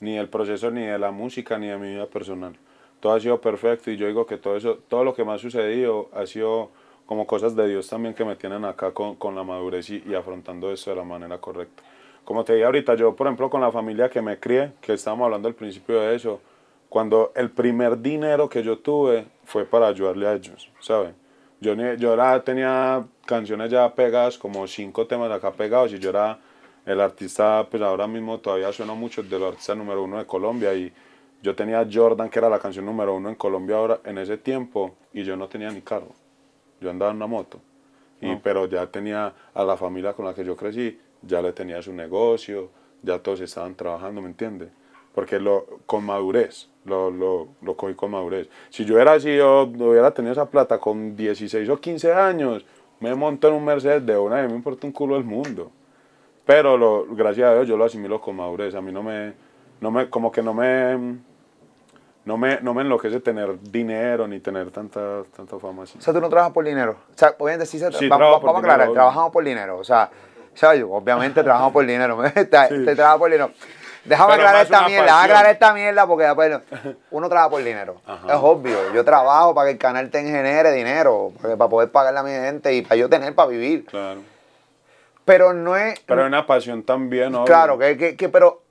Ni el proceso, ni de la música, ni de mi vida personal. Todo ha sido perfecto y yo digo que todo eso, todo lo que me ha sucedido ha sido como cosas de Dios también que me tienen acá con, con la madurez y, y afrontando esto de la manera correcta. Como te dije ahorita, yo por ejemplo con la familia que me crié, que estábamos hablando al principio de eso, cuando el primer dinero que yo tuve fue para ayudarle a ellos, ¿sabes? Yo, yo era, tenía canciones ya pegadas, como cinco temas acá pegados, y yo era el artista, pues ahora mismo todavía suena mucho de los artistas número uno de Colombia, y yo tenía Jordan, que era la canción número uno en Colombia ahora, en ese tiempo, y yo no tenía ni carro, yo andaba en una moto, y, pero ya tenía a la familia con la que yo crecí, ya le tenía su negocio, ya todos estaban trabajando, ¿me entiendes? Porque lo, con madurez, lo, lo, lo cogí con madurez. Si yo era así, yo hubiera tenido esa plata con 16 o 15 años, me monto en un Mercedes de una y me importa un culo el mundo. Pero lo, gracias a Dios yo lo asimilo con madurez. A mí no me, no me como que no me, no me, no me enloquece tener dinero ni tener tanta, tanta fama así.
O sea, tú no trabajas por dinero. O sea, obviamente sí se
Sí, por
vamos a aclarar, trabajamos por dinero. O sea, ¿sabes? Obviamente trabajamos por dinero. te, te trabajas por dinero. Déjame
Pero
aclarar esta mierda, déjame aclarar esta mierda porque después uno trabaja por dinero.
Ajá.
Es obvio. Yo trabajo para que el canal te genere dinero, para poder pagarle a mi gente y para yo tener para vivir.
Claro.
Pero no es.
Pero hay una pasión también, ¿no?
Claro, que, que, que- pero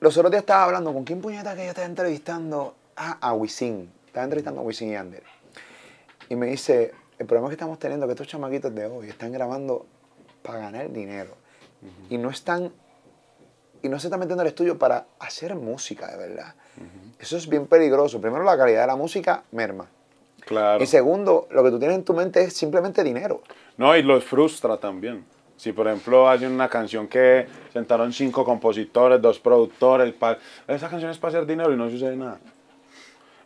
los otros días estaba hablando con quién puñeta que yo estaba entrevistando ah, a Wisin. Estaba entrevistando a Wisin y Ander. Y me dice, el problema que estamos teniendo es que estos chamaquitos de hoy están grabando para ganar dinero. Y no están y no se están metiendo al estudio para hacer música de verdad. Eso es bien peligroso. Primero, la calidad de la música merma.
Claro.
Y segundo, lo que tú tienes en tu mente es simplemente dinero.
No, y los frustra también. Si por ejemplo hay una canción que sentaron cinco compositores, dos productores, esa canción es para hacer dinero y no sucede nada.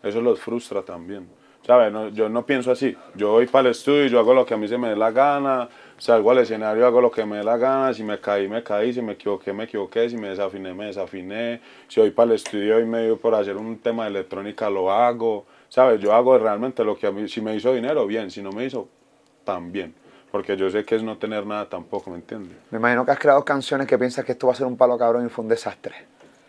Eso los frustra también. ¿Sabes? Yo no pienso así. Yo voy para el estudio yo hago lo que a mí se me dé la gana. Salgo al escenario, hago lo que me dé la gana. Si me caí, me caí. Si me equivoqué, me equivoqué. Si me desafiné, me desafiné. Si voy para el estudio y me dio por hacer un tema de electrónica, lo hago. ¿Sabes? Yo hago realmente lo que a mí, si me hizo dinero, bien. Si no me hizo, también. Porque yo sé que es no tener nada tampoco, ¿me entiendes?
Me imagino que has creado canciones que piensas que esto va a ser un palo cabrón y fue un desastre.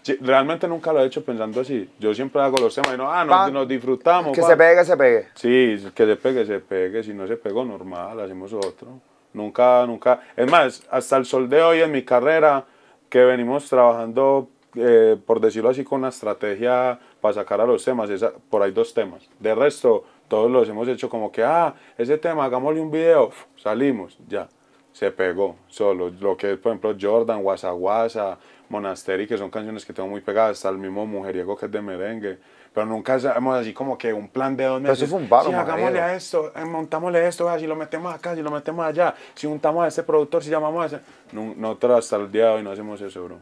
Sí, realmente nunca lo he hecho pensando así. Yo siempre hago los temas y no, ah, nos, nos disfrutamos.
Que
pa.
se pegue, que se pegue.
Sí, que se pegue, se pegue. Si no se pegó, normal, hacemos otro. Nunca, nunca. Es más, hasta el sol de hoy en mi carrera, que venimos trabajando, eh, por decirlo así, con una estrategia para sacar a los temas, esa- por ahí dos temas. De resto, todos los hemos hecho como que, ah, ese tema, hagámosle un video, uf, salimos, ya. Se pegó solo. Lo que es, por ejemplo, Jordan, Guasa Guasa, Monasteri, que son canciones que tengo muy pegadas, hasta el mismo Mujeriego que es de merengue. Pero nunca hacemos así como que un plan de dos
Pero eso
meses.
fue un palo,
Sí, hagámosle a esto, eh, montámosle esto, si lo metemos acá, si lo metemos allá, si juntamos a este productor, si llamamos a ese. No, nosotros hasta el día de hoy no hacemos eso, bro.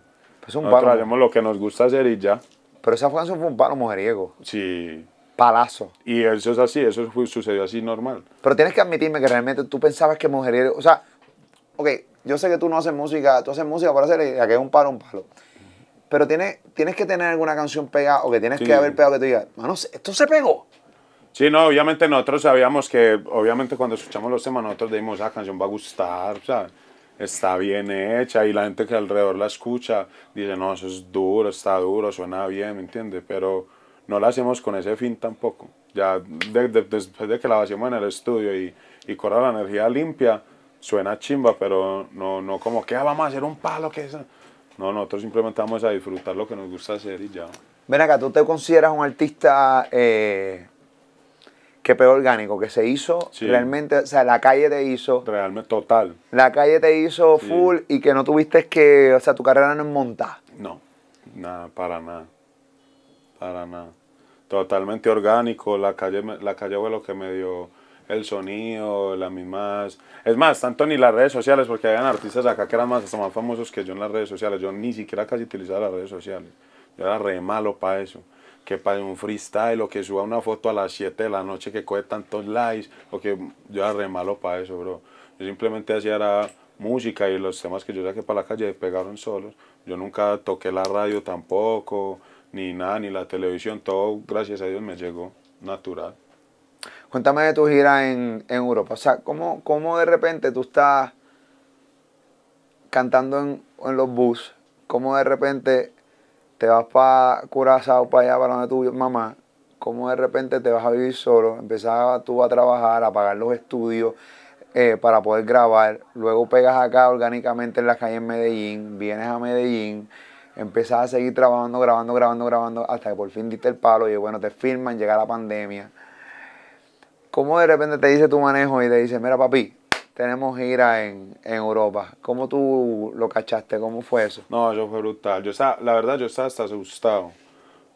Es un
Nosotros hacemos lo que nos gusta hacer y ya.
Pero esa canción fue un palo mujeriego.
Sí.
Palazo.
Y eso es así, eso sucedió así normal.
Pero tienes que admitirme que realmente tú pensabas que mujeriego. O sea, ok, yo sé que tú no haces música, tú haces música para hacer y que es un palo, un palo. Pero tienes, tienes que tener alguna canción pegada o que tienes
Sí.
que haber pegado que tú digas, mano, esto se pegó.
Sí, no, obviamente nosotros sabíamos que, obviamente cuando escuchamos los temas, nosotros dijimos, esa canción va a gustar, o sea, está bien hecha y la gente que alrededor la escucha dice, no, eso es duro, está duro, suena bien, ¿me entiendes? Pero no la hacemos con ese fin tampoco. Ya de- de- después de que la hacemos en el estudio y, y corra la energía limpia, suena chimba, pero no, no como que "Ah, vamos a hacer un palo que es... No, nosotros simplemente vamos a disfrutar lo que nos gusta hacer y ya.
Ven acá, ¿tú te consideras un artista eh, que pegó orgánico, que se hizo
Sí.
realmente, o sea, la calle te hizo,
Realmente, total.
la calle te hizo
Sí.
full y que no tuviste que, o sea, tu carrera no es montada?
No, nada, para nada. Para nada. Totalmente orgánico. La calle, la calle fue lo que me dio el sonido, las mismas. Es más, tanto ni las redes sociales, porque habían artistas acá que eran más, hasta más famosos que yo en las redes sociales. Yo ni siquiera casi utilizaba las redes sociales. Yo era re malo para eso. Que para un freestyle o que suba una foto a las 7 de la noche que coge tantos likes. O que yo era re malo para eso, bro. Yo simplemente hacía era música y los temas que yo saqué para la calle pegaron solos. Yo nunca toqué la radio tampoco, ni nada, ni la televisión. Todo, gracias a Dios, me llegó natural.
Cuéntame de tu gira en, en Europa. O sea, ¿cómo, cómo de repente tú estás cantando en, en los bus? ¿Cómo de repente te vas para Curazao, para allá, para donde tu mamá? ¿Cómo de repente te vas a vivir solo? Empezás tú a trabajar, a pagar los estudios eh, para poder grabar. Luego pegas acá orgánicamente en la calle en Medellín. Vienes a Medellín. Empiezas a seguir trabajando, grabando, grabando, grabando, hasta que por fin diste el palo y bueno, te firman, llega la pandemia. ¿Cómo de repente te dice tu manejo y te dice, mira papi, tenemos gira en, en Europa? ¿Cómo tú lo cachaste? ¿Cómo fue eso?
No, eso fue brutal. Yo estaba, la verdad, yo estaba hasta asustado.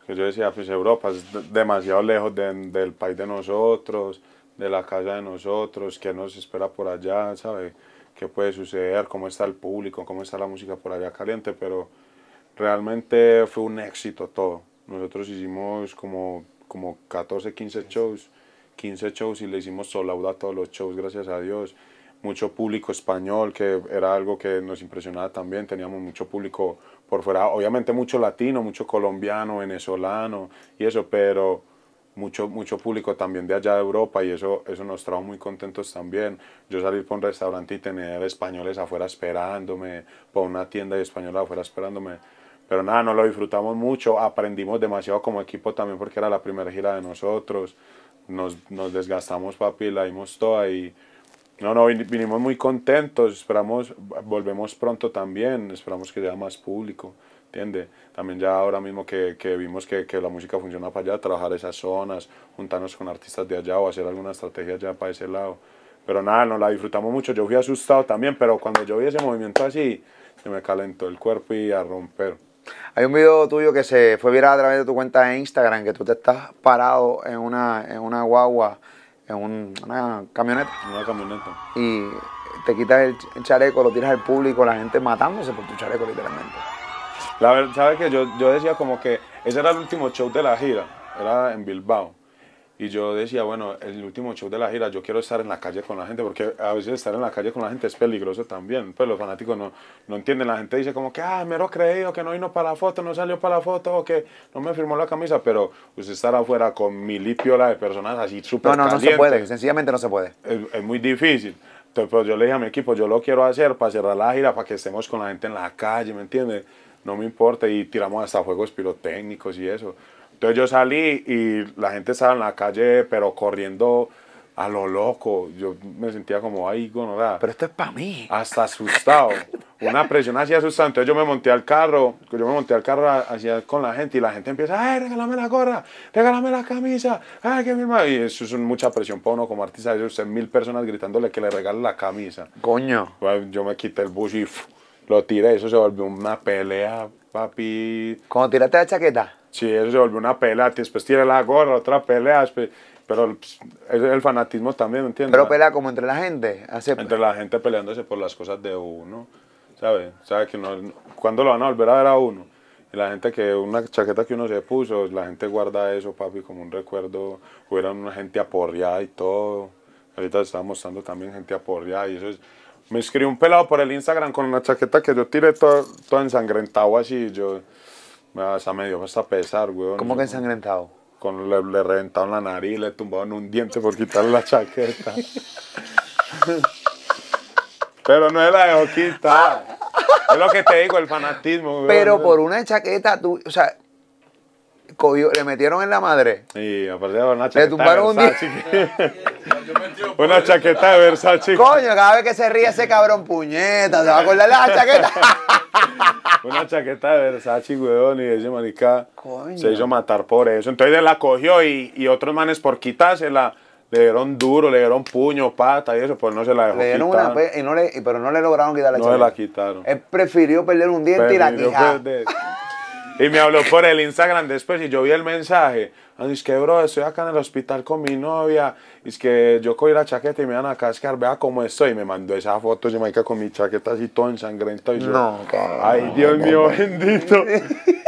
Que yo decía, pues Europa es de- demasiado lejos de- del país de nosotros, de la casa de nosotros, qué nos espera por allá, ¿sabe? ¿Qué puede suceder? ¿Cómo está el público? ¿Cómo está la música por allá caliente? Pero realmente fue un éxito todo. Nosotros hicimos como, como 14, 15 shows, 15 shows y le hicimos sold a todos los shows, gracias a Dios. Mucho público español, que era algo que nos impresionaba también. Teníamos mucho público por fuera, obviamente mucho latino, mucho colombiano, venezolano y eso, pero mucho, mucho público también de allá de Europa y eso, eso nos trajo muy contentos también. Yo salir por un restaurante y tener españoles afuera esperándome, por una tienda de españoles afuera esperándome. Pero nada, nos lo disfrutamos mucho, aprendimos demasiado como equipo también porque era la primera gira de nosotros. Nos, nos desgastamos, papi, la dimos toda y no, no, vin- vinimos muy contentos, esperamos, volvemos pronto también, esperamos que sea más público, ¿entiende? También ya ahora mismo que, que vimos que, que la música funciona para allá, trabajar esas zonas, juntarnos con artistas de allá o hacer alguna estrategia ya para ese lado. Pero nada, nos la disfrutamos mucho, yo fui asustado también, pero cuando yo vi ese movimiento así, se me calentó el cuerpo y a romper.
Hay un video tuyo que se fue viral a través de tu cuenta de Instagram, que tú te estás parado en una, en una guagua, en un- una camioneta,
Una camioneta.
y te quitas el, ch- el chaleco, lo tiras al público, la gente matándose por tu chaleco, literalmente.
La verdad, ¿sabes que yo, yo decía como que ese era el último show de la gira, era en Bilbao. Y yo decía, bueno, el último show de la gira, yo quiero estar en la calle con la gente, porque a veces estar en la calle con la gente es peligroso también. Pues los fanáticos no, no entienden, la gente dice como que, ah, mero creído que no vino para la foto, no salió para la foto, o que no me firmó la camisa, pero usted estar afuera con mil y piola de personas así súper
No, no, no se puede, sencillamente no se puede.
es, es muy difícil. Entonces, pues, yo le dije a mi equipo, yo lo quiero hacer para cerrar la gira, para que estemos con la gente en la calle, ¿me entiendes? No me importa, y tiramos hasta fuegos pirotécnicos y eso. Entonces yo salí y la gente estaba en la calle, pero corriendo a lo loco. Yo me sentía como, ay, gonorrea,
Pero esto es para mí.
hasta asustado. Una presión así asustada. Entonces yo me monté al carro, yo me monté al carro hacia con la gente y la gente empieza, ay, regálame la gorra, regálame la camisa, ay, que mi. Y eso es mucha presión para uno como artista. Eso usted mil personas gritándole que le regale la camisa.
Coño.
Yo me quité el bus y lo tiré. Eso se volvió una pelea, papi.
Cuando tiraste la chaqueta,
Sí, eso se volvió una pelea. Después tiré la gorra, otra pelea. después- Pero pues, es el fanatismo también, ¿me entiendes?
pero pelea como entre la gente. Hace,
entre la gente peleándose por las cosas de uno, ¿sabe? ¿Sabe que no, cuándo lo van a volver a ver a uno? Y la gente que una chaqueta que uno se puso, la gente guarda eso, papi, como un recuerdo. Hubiera una gente aporreada y todo. Ahorita estaba mostrando también gente aporreada y eso es... Me escribió un pelado por el Instagram con una chaqueta que yo tiré todo, todo ensangrentado así. Yo, me hasta me dio hasta pesar, weón.
¿Cómo que ensangrentado?
Con, le, le reventaron la nariz, le tumbaron un diente por quitarle la chaqueta. Pero no se la dejó quitar. Es lo que te digo, el fanatismo. weón.
Pero por una chaqueta, tú, o sea, cogió- le metieron en la madre.
Y aparte de una chaqueta
tumbaron un
de Versace. una chaqueta de Versace.
Coño, cada vez que se ríe ese cabrón puñeta, se va a acordar de la chaqueta.
Una chaqueta de Versace, weón, y ese marica
Coño.
se hizo matar por eso. Entonces la cogió y, y otros manes por quitársela le dieron duro, le dieron puño, pata y eso, pues no se la dejó
Le dieron
quitar.
una y no le, pero no le lograron quitar la
No
chaqueta.
se la quitaron.
Él prefirió perder un diente y la quijada.
Y me habló por el Instagram después y yo vi el mensaje. Es que, bro, estoy acá en el hospital con mi novia. Es que yo cogí la chaqueta y me van a cascar. Vea cómo estoy. Y me mandó esa foto, yo me quedé con mi chaqueta así todo ensangrentado. Y yo,
No.
Ay, Dios mío, bendito.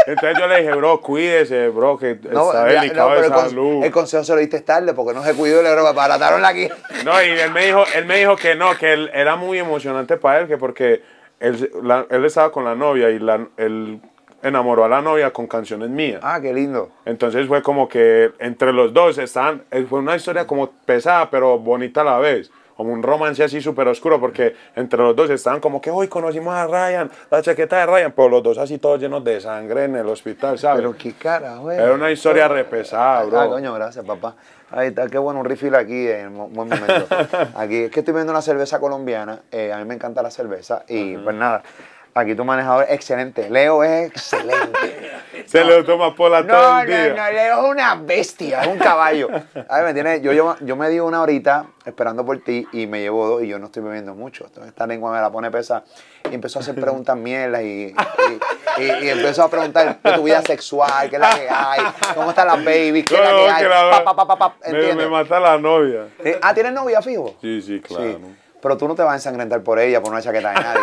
Entonces yo le dije, bro, cuídese, bro, que
No,
está delicado
no,
de
el,
salud.
el consejo se lo diste tarde porque no se cuidó y le barataron la quijada.
No, y él me dijo, él me dijo que no, que él, era muy emocionante para él, que porque él, la- él estaba con la novia y la, él enamoró a la novia con canciones mías.
Ah, qué lindo.
Entonces fue como que entre los dos estaban, eh, fue una historia como pesada pero bonita a la vez. Como un romance así súper oscuro porque entre los dos estaban como que hoy conocimos a Ryan, la chaqueta de Ryan, pero los dos así todos llenos de sangre en el hospital, ¿sabes?
Pero qué carajo, eh.
Era una historia re pesada, bro.
Ah, coño, gracias, papá. Ahí está, qué bueno, un refill aquí en buen momento. Aquí es que estoy viendo una cerveza colombiana. eh, a mí me encanta la cerveza. Y pues nada, aquí tu manejador es excelente. Leo es excelente.
Se lo toma por la todo
No,
el
no,
día.
no, Leo es una bestia, es un caballo. A ver, me tiene, yo, yo, yo me di una horita esperando por ti y me llevo dos y yo no estoy bebiendo mucho. Entonces esta lengua me la pone pesa y empezó a hacer preguntas mierdas y, y, y- y empezó a preguntar de tu vida sexual, qué es la que hay, cómo están las babies, qué es la que hay.
la-
Pa, pa, pa,
me,
¿entiendes?
me mata la novia.
Eh, Ah, ¿tienes novia fijo?
Sí, sí, claro.
Sí. Pero tú no te vas a ensangrentar por ella, por una chaqueta de nadie.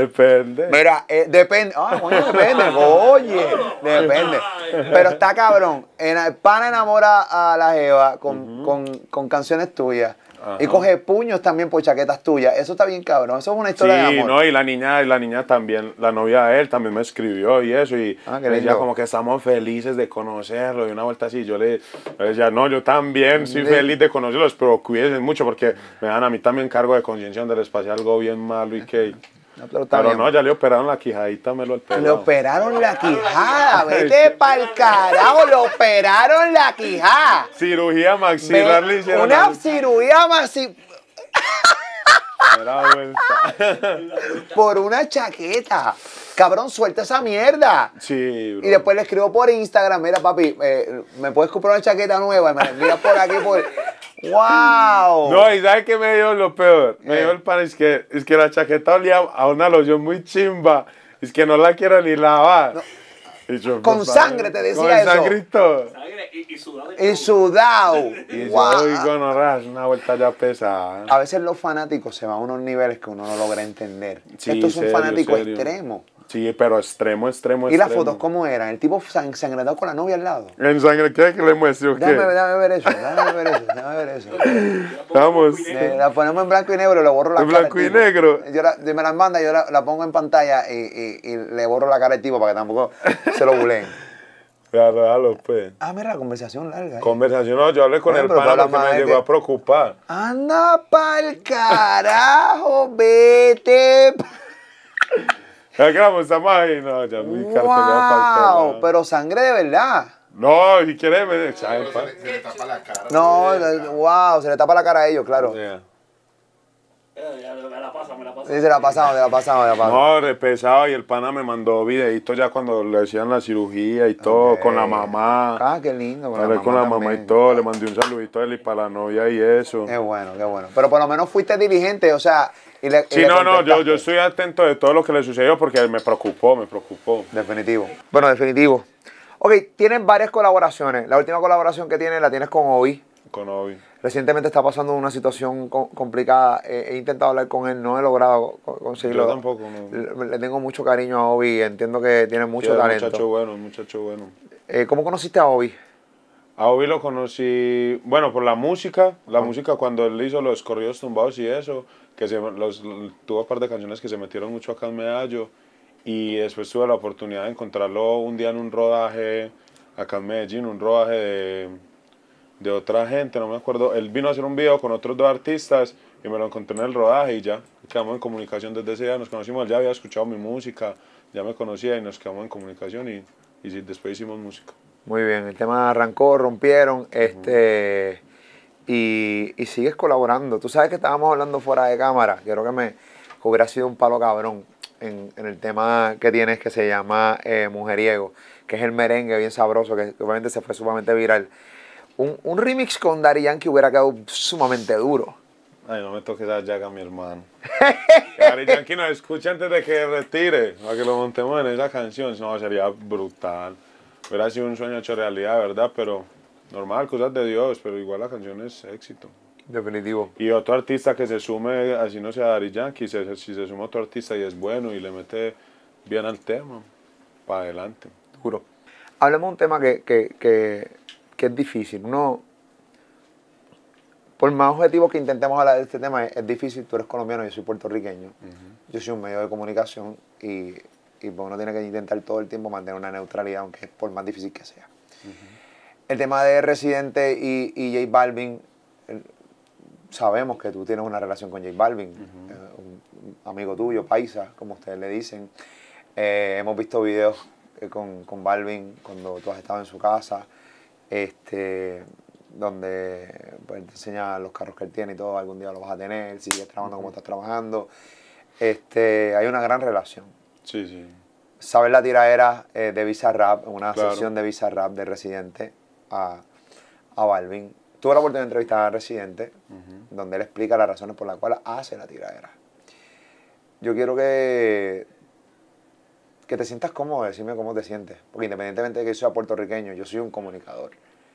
Depende.
Mira, eh, depende. Ah, coño, depende. Oye, depende. Pero está cabrón. En, el pana enamora a la Jeva con, con, con canciones tuyas. Y coge puños también por chaquetas tuyas. Eso está bien cabrón. Eso es una historia de
Sí,
amor.
no, y la niña, y la niña también, la novia de él también me escribió y eso, y
Ah, lindo.
como que estamos felices de conocerlo, y una vuelta así, yo le, le decía, no, yo también soy
Sí.
feliz de conocerlos, pero cuídense mucho porque me dan a mí también cargo de conciencia del espacio algo bien malo y que...
No, pero está
Pero
bien.
no, ya le operaron la quijadita, me lo
Le operaron la quijada. Vete pa'l carajo. Le operaron la quijada.
Cirugía maxilar le hicieron.
Una cirugía masiva.
Vuelta.
por una chaqueta. Cabrón, suelta esa mierda.
Sí, bro.
Y después le escribo por Instagram, mira papi, eh, ¿me puedes comprar una chaqueta nueva? Y me la envías por aquí por... ¡Wow!
No, y ¿sabes qué me dio lo peor? Me
Eh.
dio el pan, es que, es que la chaqueta olía a una loción muy chimba. Es que no la quiero ni lavar.
Con sangre te decía
con
eso.
todo.
Sangre y, y sudado.
Y sudado.
Y yo, es una vuelta ya pesada.
A veces los fanáticos se van a unos niveles que uno no logra entender.
Sí,
Esto es un
serio,
fanático
serio.
extremo.
Sí, pero extremo, extremo,
¿Y las
extremo.
fotos cómo eran? El tipo sang- ensangrentado con la novia al lado.
¿En sangre qué? ¿Que le muestro qué?
Déjame, déjame ver eso, déjame ver eso, déjame ver eso.
Vamos.
Eh, la ponemos en blanco y negro y le borro la
¿En
cara. al
blanco y
tipo.
negro?
Yo la, me la manda, yo la, la pongo en pantalla y, y- y le borro la cara al tipo para que tampoco se lo buleen.
Déjalo, déjalo, pues.
Ah, mira, la conversación larga. ¿eh?
Conversación, no, yo hablé con
Bueno,
el pana porque me
de
llegó a preocupar.
Anda pa'l carajo, vete.
estamos ahí, no, ya cartelado
Wow, pero sangre de verdad.
No, si quieres, me ¿sabes, pa?
Se le tapa la cara.
No, eh, wow, se le tapa la cara a ellos, claro.
Yeah.
Eh, Me la pasa, me la pasa.
Sí, se la pasamos, se la pasamos, se la pasamos.
No, re pesado y el pana me mandó videitos ya cuando le hacían la cirugía y todo, con la mamá.
Ah, qué lindo. Con la
con la
mamá
mamá y todo, le mandé un saludito a él y para la novia y eso.
Qué bueno, qué bueno. Pero por lo menos fuiste diligente, o sea, y le, y
Sí,
le
no, no, yo, yo estoy atento de todo lo que le sucedió porque me preocupó, me preocupó.
Definitivo. Bueno, definitivo. Ok, tienen varias colaboraciones. La última colaboración que tienes la tienes con Obi.
Con Obi.
Recientemente está pasando una situación co- complicada. Eh, he intentado hablar con él, no he logrado co- conseguirlo.
Yo tampoco, no.
Le, le tengo mucho cariño a Obi, entiendo que tiene mucho
Sí,
talento.
muchacho bueno, muchacho bueno.
Eh, ¿Cómo conociste a Obi?
A Obi lo conocí, bueno, por la música, la música cuando él hizo los corridos tumbados y eso, que se, los, tuvo un par de canciones que se metieron mucho acá en Medallo, y después tuve la oportunidad de encontrarlo un día en un rodaje acá en Medellín, un rodaje de, de otra gente, no me acuerdo, él vino a hacer un video con otros dos artistas y me lo encontré en el rodaje y ya, quedamos en comunicación desde ese día, nos conocimos, él ya había escuchado mi música, ya me conocía y nos quedamos en comunicación y, y después hicimos música.
Muy bien, el tema arrancó, rompieron, este, y, y sigues colaborando. Tú sabes que estábamos hablando fuera de cámara, creo que me que hubiera sido un palo cabrón en, en el tema que tienes que se llama eh, Mujeriego, que es el merengue bien sabroso, que obviamente se fue sumamente viral. Un, un remix con Daddy Yankee hubiera quedado sumamente duro.
Ay, no me toques esa llaga, mi hermano. Que Ari Yankee nos escuche antes de que retire, para que lo montemos en esa canción. No, sería brutal. Hubiera sido un sueño hecho realidad, ¿verdad? Pero normal, cosas de Dios, pero igual la canción es éxito.
Definitivo.
Y otro artista que se sume, así no sea Dari Yankee, si, si se suma otro artista y es bueno y le mete bien al tema, para adelante.
Duro. Hablemos de un tema que, que, que, que es difícil. Uno, por más objetivo que intentemos hablar de este tema, es, es difícil. Tú eres colombiano, yo soy puertorriqueño. Yo soy un medio de comunicación y, y pues uno tiene que intentar todo el tiempo mantener una neutralidad, aunque es por más difícil que sea. El tema de Residente y, y J Balvin, el- sabemos que tú tienes una relación con J Balvin, eh, un, amigo tuyo, paisa, como ustedes le dicen. Eh, hemos visto videos eh, con, con Balvin cuando tú has estado en su casa, este, donde pues, te enseña los carros que él tiene y todo, algún día lo vas a tener, sigues trabajando como estás trabajando. Este, hay una gran relación.
Sí, sí.
Sabes la tiradera eh, de Visa Rap, una
Claro.
sesión de Visa Rap de Residente a, a Balvin. Tuve la oportunidad de entrevistar a Residente, donde él explica las razones por las cuales hace la tiradera. Yo quiero que, que te sientas cómodo, decirme cómo te sientes. Porque independientemente de que yo sea puertorriqueño, yo soy un comunicador.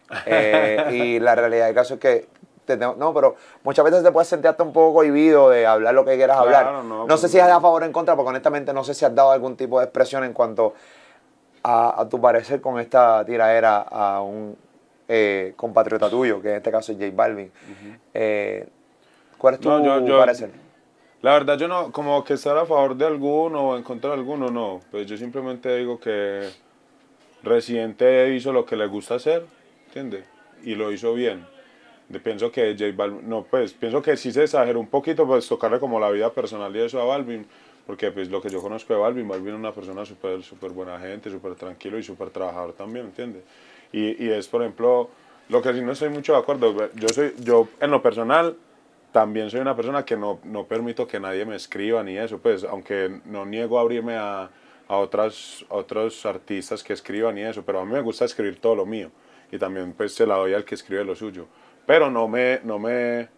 Eh, y la realidad del caso es que te tengo- no, pero muchas veces te puedes sentir hasta un poco cohibido de hablar lo que quieras hablar.
No,
no
pues
sé si
no.
es a favor o en contra, porque honestamente no sé si has dado algún tipo de expresión en cuanto a, a tu parecer con esta tiradera a un eh, compatriota tuyo, que en este caso es J Balvin. Eh, ¿Cuál es tu
No, yo- yo-
parecer?
La verdad, yo no, como que estar a favor de alguno o en contra de alguno, no. Pues yo simplemente digo que Residente hizo lo que le gusta hacer, ¿entiendes? Y lo hizo bien. De- pienso que J Balvin, no, pues pienso que sí se exageró un poquito, pues tocarle como la vida personal y eso a Balvin, porque pues lo que yo conozco de Balvin, Balvin es una persona súper súper buena gente, súper tranquilo y súper trabajador también, ¿entiendes? Y, y es, por ejemplo, lo que sí no estoy mucho de acuerdo, yo soy, yo en lo personal, también soy una persona que no, no permito que nadie me escriba ni eso, pues aunque no niego a abrirme a, a otras, otros artistas que escriban y eso, pero a mí me gusta escribir todo lo mío y también pues se la doy al que escribe lo suyo, pero no me, no me,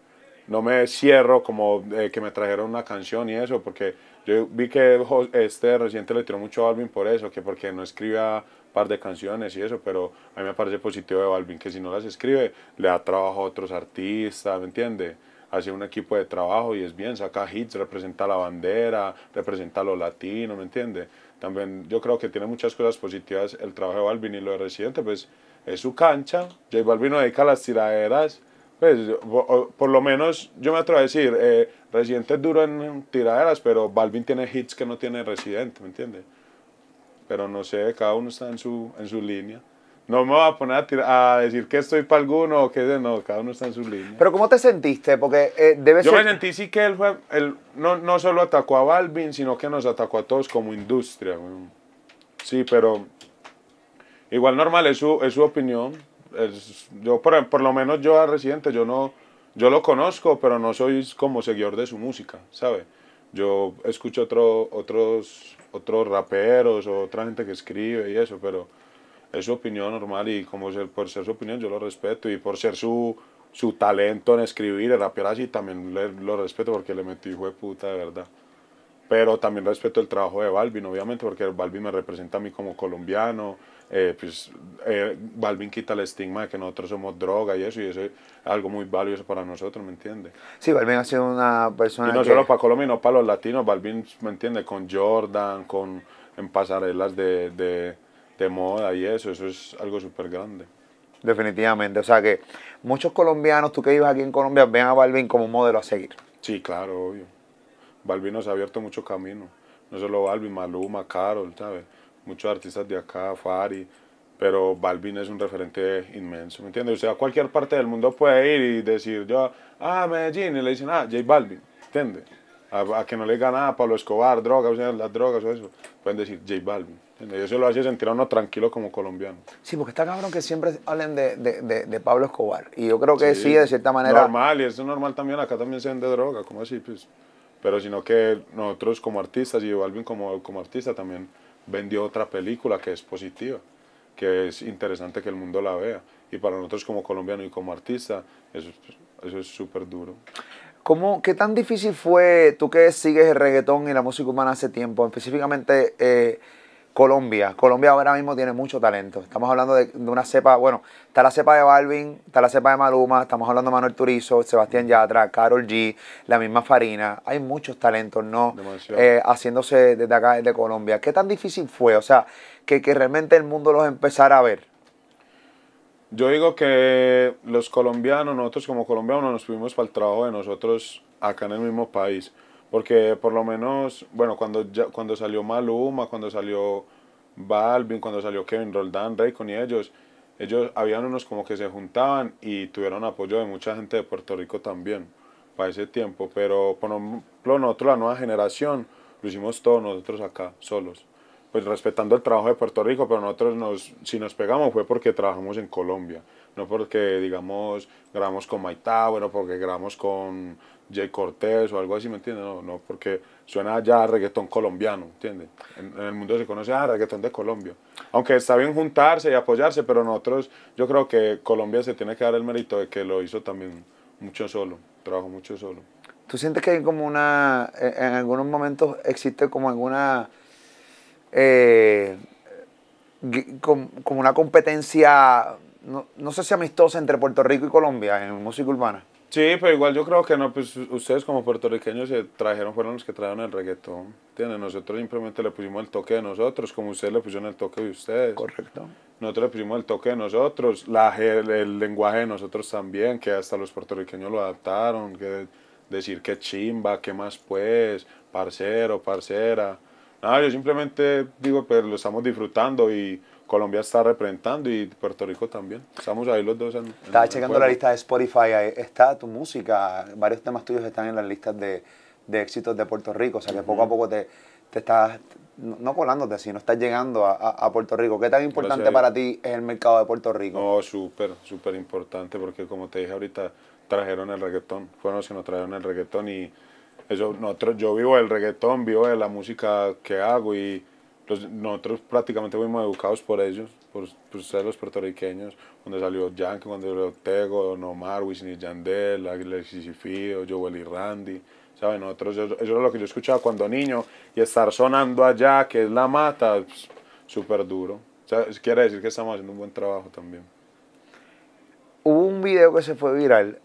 no me cierro como eh, que me trajeron una canción y eso, porque yo vi que este reciente le tiró mucho a Balvin por eso, que porque no escribía par de canciones y eso, pero a mí me parece positivo de Balvin que si no las escribe, le da trabajo a otros artistas, ¿me entiende? Hace un equipo de trabajo y es bien, saca hits, representa la bandera, representa a los latinos, ¿me entiende? También yo creo que tiene muchas cosas positivas el trabajo de Balvin y lo de Residente, pues es su cancha. J Balvin no dedica a las tiraderas, pues por lo menos yo me atrevo a decir, eh, Residente es duro en tiraderas, pero Balvin tiene hits que no tiene Residente, ¿me entiende? Pero no sé, cada uno está en su, en su línea. No me voy a poner a, tira- a decir que estoy para alguno o que no, cada uno está en su línea.
Pero ¿cómo te sentiste? Porque eh, debe
Yo
ser...
me sentí sí que él fue, él no, no solo atacó a Balvin, sino que nos atacó a todos como industria. Sí, pero igual normal, es su, es su opinión. Es- yo por, por lo menos yo a Residente, yo no, yo lo conozco, pero no soy como seguidor de su música, ¿sabe? Yo escucho otro, otros, otros raperos o otra gente que escribe y eso, pero es su opinión normal y como ser, por ser su opinión yo lo respeto y por ser su, su talento en escribir y rapear así también le- lo respeto porque le metí hijo de puta de verdad. Pero también respeto el trabajo de Balvin, obviamente, porque Balvin me representa a mí como colombiano. eh, pues eh, Balvin quita el estigma de que nosotros somos droga y eso, y eso es algo muy valioso para nosotros, ¿me entiende?
Sí, Balvin ha sido una persona
Y no
que-
solo para Colombia, no para los latinos. Balvin, ¿me entiende? Con Jordan, con, en pasarelas de, de, de moda y eso, eso es algo súper grande.
Definitivamente. O sea que muchos colombianos, tú que vives aquí en Colombia, ven a Balvin como un modelo a seguir.
Sí, claro, obvio. Balvin nos ha abierto mucho camino. No solo Balvin, Maluma, Carol, ¿sabes? Muchos artistas de acá, Fari. Pero Balvin es un referente inmenso, ¿me entiendes? O sea, a cualquier parte del mundo puede ir y decir yo, ah, Medellín, y le dicen, ah, J Balvin, ¿entiendes? A, a que no le digan nada, Pablo Escobar, drogas, las drogas o eso. Pueden decir J Balvin, ¿entiendes? Y eso lo hace sentir a uno tranquilo como colombiano.
Sí, porque está cabrón que siempre hablen de, de- de- de Pablo Escobar. Y yo creo que sí, de cierta manera.
Normal, y eso es normal también, acá también se vende droga, ¿cómo así? Pues, pero sino que nosotros como artistas y Balvin como, como artista también vendió otra película que es positiva, que es interesante que el mundo la vea. Y para nosotros como colombiano y como artista, eso, es- eso es súper duro.
¿Cómo, ¿Qué tan difícil fue, tú que sigues el reggaetón y la música urbana hace tiempo, específicamente eh, Colombia? Colombia ahora mismo tiene mucho talento. Estamos hablando de, de una cepa, bueno, está la cepa de Balvin, está la cepa de Maluma, estamos hablando de Manuel Turizo, Sebastián Yatra, Carol G, la misma Farina. Hay muchos talentos, ¿no? Eh, haciéndose desde acá, desde Colombia. ¿Qué tan difícil fue? O sea, que, que realmente el mundo los empezara a ver.
Yo digo que los colombianos, nosotros como colombianos nos fuimos para el trabajo de nosotros acá en el mismo país. Porque por lo menos, bueno, cuando, cuando salió Maluma, cuando salió Balvin, cuando salió Kevin Roldán, Raycon y ellos, ellos habían unos como que se juntaban y tuvieron apoyo de mucha gente de Puerto Rico también para ese tiempo. Pero por ejemplo, nosotros, la nueva generación, lo hicimos todos nosotros acá, solos pues respetando el trabajo de Puerto Rico, pero nosotros nos, si nos pegamos fue porque trabajamos en Colombia, no porque digamos grabamos con Maitá, bueno, porque grabamos con Jay Cortés o algo así, ¿me entiendes? No, no, porque suena ya a reggaetón colombiano, ¿entiendes? En, el mundo se conoce a reggaetón de Colombia. Aunque está bien juntarse y apoyarse, pero nosotros, yo creo que Colombia se tiene que dar el mérito de que lo hizo también mucho solo, trabajó mucho solo.
¿Tú sientes que hay como una, en algunos momentos existe como alguna, eh, como una competencia, no, no sé si amistosa entre Puerto Rico y Colombia en música urbana?
Sí, pero igual yo creo que no, pues ustedes como puertorriqueños se trajeron, fueron los que trajeron el reggaetón, ¿entiendes? Nosotros simplemente le pusimos el toque de nosotros, como ustedes le pusieron el toque de ustedes.
Correcto.
Nosotros le pusimos el toque de nosotros, la, el, el lenguaje de nosotros también, que hasta los puertorriqueños lo adaptaron, que decir que chimba, que más pues, parcero, parcera. Nada, yo simplemente digo, pues lo estamos disfrutando y Colombia está representando y Puerto Rico también. Estamos ahí los dos en, en
Estaba checando la lista de Spotify, está tu música, varios temas tuyos están en las listas de, de éxitos de Puerto Rico, o sea que poco a poco te, te estás, no colándote, sino estás llegando a, a- a Puerto Rico. ¿Qué tan importante
Gracias.
para ti es el mercado de Puerto Rico?
No, súper, súper importante porque como te dije ahorita, trajeron el reggaetón, fueron los que nos trajeron el reggaetón y eso, nosotros, yo vivo del reggaetón, vivo de la música que hago y los- nosotros prácticamente fuimos educados por ellos, por, por ser los puertorriqueños, cuando salió Yankee, cuando salió Tego, Don Omar, Wisin y Yandel, Alexis y Fido, Joel y Randy, ¿saben? Nosotros, eso, eso era lo que yo escuchaba cuando niño, y estar sonando allá, que es la mata, pues, súper duro. O sea, quiere decir que estamos haciendo un buen trabajo también.
Hubo un video que se fue viral.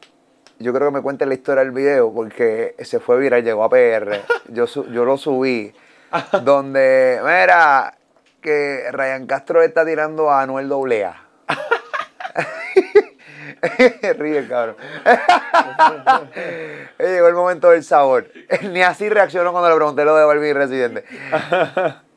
Yo creo que me cuente la historia del video porque se fue viral, llegó a PR. Yo, su- yo lo subí. donde, mira, que Ryan Castro está tirando a Anuel Doblea. Ríe, cabrón. Llegó el momento del sabor. Ni así reaccionó cuando le pregunté lo de Barbie Residente.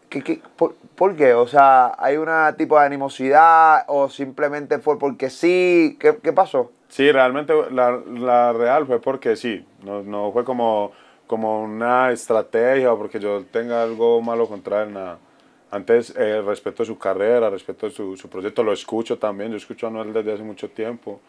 ¿Qué, qué- por, por qué? O sea, ¿hay una tipo de animosidad o simplemente fue porque sí? ¿Qué, qué pasó?
Sí, realmente la, la real fue porque sí, no, no fue como, como una estrategia o porque yo tenga algo malo contra él, nada. Antes, eh, respeto su carrera, respeto su, su proyecto, lo escucho también, yo escucho a Anuel desde hace mucho tiempo.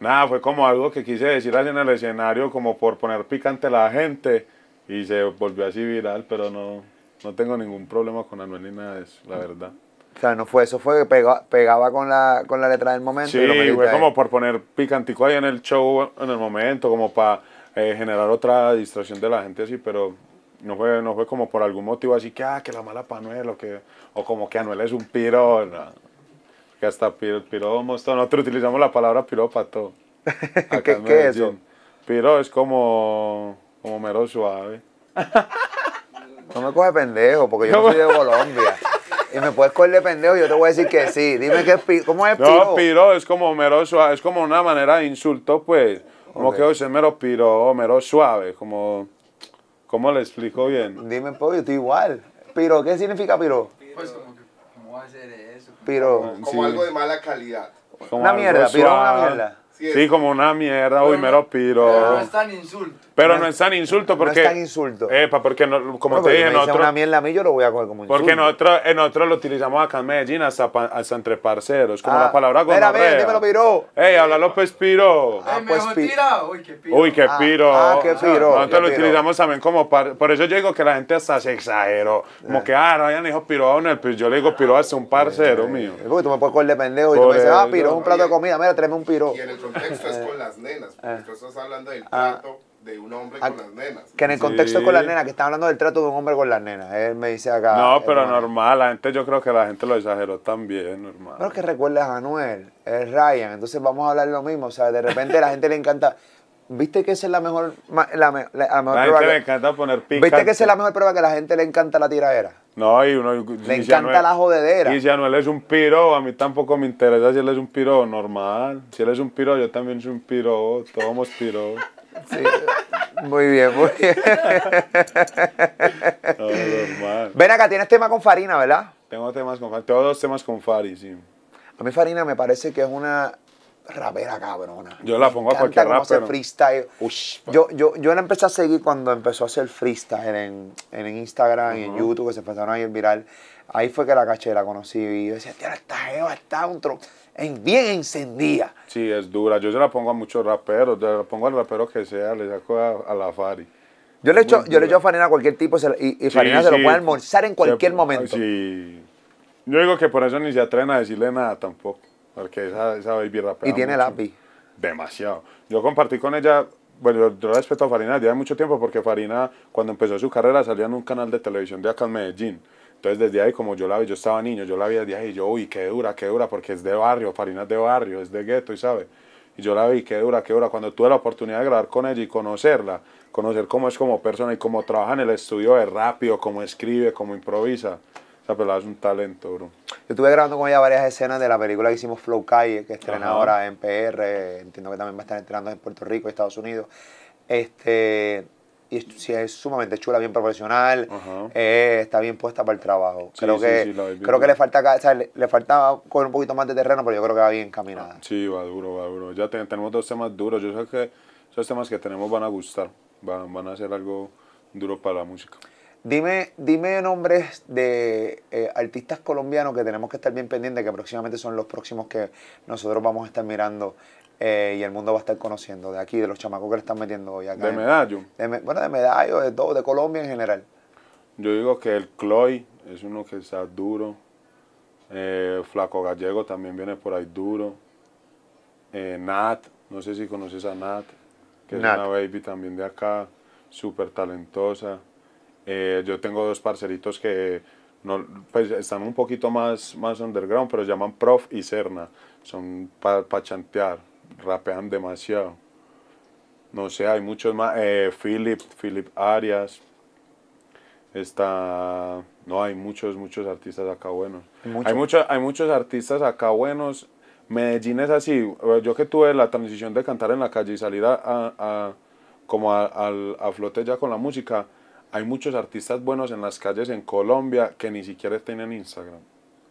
Nada, fue como algo que quise decir así en el escenario, como por poner picante a la gente, y se volvió así viral, pero no, no tengo ningún problema con Anuel ni nada de eso, la verdad.
O sea, no fue eso, fue que pega- pegaba con la, con la letra del momento.
Sí,
y lo
fue como por poner picantico ahí en el show en el momento, como para generar otra distracción de la gente así, pero no fue, no fue como por algún motivo así que, ah, que la mala pa' Anuel o, que, o como que Anuel es un piro, no. que hasta piro, piro mosto, nosotros utilizamos la palabra piro para todo. Acá
¿Qué- qué es eso?
Piro es como, como mero suave.
No me coge pendejo, porque yo no soy de Colombia. Y me puedes coger de pendejo y yo te voy a decir que sí. Dime qué es pi- ¿Cómo es
No,
piro?
piro es como mero suave, es como una manera de insulto, pues. Como
Ok.
que hoy es mero piro, o mero suave, como. ¿Cómo le explico bien?
Dime, pues, yo estoy igual. Piro, ¿qué significa piro?
Pues como que, ¿cómo va a ser eso?
Piro.
Como
Sí.
algo de mala calidad.
Como
Una mierda, piro es una mierda.
Sí, es-
Sí, como una mierda, uy,
Pero
mero
no-
piro.
Pero no es tan insulto.
Pero no es tan insulto
No es
porque.
tan insulto.
Epa, porque no, como
No,
te dije,
me
nosotros.
una mierda a mí, yo lo voy a coger como insulto.
Porque nosotros, eh, nosotros lo utilizamos acá en Medellín hasta, pa- hasta entre parceros, como
Ah,
la palabra
mira,
gonorrea.
mira, dímelo, piro.
Ey, háblalo pues piro.
Ah,
Ey,
pues,
me
pi-
dejó tirado. Uy, qué piro.
Uy, qué
Ah,
piro.
ah, qué piro,
Nosotros
qué
lo
piro.
utilizamos también como par- Por eso yo digo que la gente hasta se exageró. Como que, ah, Ryan dijo piro a pues yo le digo piro hasta un parcero mío.
Porque tú me puedes coger de pendejo y tú me dices, ah, piro es un plato de comida. Mira, tráeme un piro.
Y en el contexto es con las nenas.
Ah.
porque Tú estás hablando del trato de un hombre
Ah,
con las nenas.
Que en el contexto es con
Sí.
las nenas, que están hablando del trato de un hombre con las nenas. Él me dice acá.
No,
eh,
pero normal, la gente, yo creo que la gente lo exageró también, normal.
Pero es que recuerdas a Anuel, es Ryan, entonces vamos a hablar lo mismo. O sea, de repente a la gente le encanta. ¿Viste que esa es la mejor, la, la- la mejor
La
prueba
gente le
que-
encanta poner picante.
¿Viste que esa es la mejor prueba que a la gente le encanta la tiradera?
No, y uno...
Le encanta la jodedera.
Y si Anuel es un piro, a mí tampoco me interesa si él es un piro normal. Si él es un piro, yo también soy un piro. Todos somos piro.
Sí. Muy bien, muy bien.
No, normal.
Ven acá, tienes tema con Farina, ¿verdad?
Tengo temas con Fari. Tengo dos temas con Fari, sí.
A mí Farina me parece que es una rapera cabrona.
Yo la pongo a cualquier
cómo hace freestyle.
Ush,
Yo, yo, yo la empecé a seguir cuando empezó a hacer freestyle en, en Instagram y en. YouTube, que se empezaron a ir viral. Ahí fue que la caché, la conocí y yo decía, tío, esta jeva está un tro en, bien encendida.
Sí, es dura. Yo se la pongo a muchos raperos. Se la pongo al rapero que sea, le saco a, a la Fari.
Yo le echo, yo le echo Farina a cualquier tipo y,
Sí,
Farina se lo puede almorzar en cualquier
Se-
momento.
Sí. Yo digo que por eso ni se atreven a decirle nada tampoco. Porque esa, esa baby rapea
Y tiene
mucho.
lápiz.
Demasiado. Yo compartí con ella, bueno, yo, respeto a Farina desde hace mucho tiempo porque Farina cuando empezó su carrera salía en un canal de televisión de acá en Medellín. Entonces desde ahí como yo la vi, yo estaba niño, yo la vi desde ahí yo, uy, qué dura, qué dura, porque es de barrio, Farina es de barrio, es de gueto y sabe. Y yo la vi, qué dura, qué dura. Cuando tuve la oportunidad de grabar con ella y conocerla, conocer cómo es como persona y cómo trabaja en el estudio de rápido, cómo escribe, cómo improvisa. Esa pelada es un talento, bro.
Yo estuve grabando con ella varias escenas de la película que hicimos Flow Calle, que estrena
Ajá.
ahora en PR, entiendo que también va a estar estrenando en Puerto Rico y Estados Unidos. Este, y sí, es sumamente chula, bien profesional, eh, está bien puesta para el trabajo.
Sí,
creo
sí,
que, creo que le falta, o sea, le, le falta coger un poquito más de terreno, pero yo creo que va bien caminada.
Sí, va duro, va duro. Ya te- tenemos dos temas duros. Yo sé que esos temas que tenemos van a gustar. Van, van a ser algo duro para la música.
Dime, dime nombres de eh, artistas colombianos que tenemos que estar bien pendientes, que próximamente son los próximos que nosotros vamos a estar mirando eh, y el mundo va a estar conociendo de aquí, de los chamacos que le están metiendo hoy acá.
De
en-
medallo.
de bueno, de medallo, de todo, de Colombia en general.
Yo digo que el Cloy es uno que está duro. Eh, Flaco Gallego también viene por ahí duro. Eh, Nat, no sé si conoces a Nat, que
Nat.
es una baby también de acá, súper talentosa. Eh, yo tengo dos parceritos que no, pues, están un poquito más, más underground, pero se llaman Prof y Serna. Son para chantear, rapean demasiado. No sé, hay muchos más. Eh, Philip, Philip Arias. Está. No, hay muchos, muchos artistas acá buenos.
Mucho.
Hay, muchos, hay muchos artistas acá buenos. Medellín es así. eh, Yo que tuve la transición de cantar en la calle y salir a, a- a- como a, a flote ya con la música, hay muchos artistas buenos en las calles en Colombia que ni siquiera tienen Instagram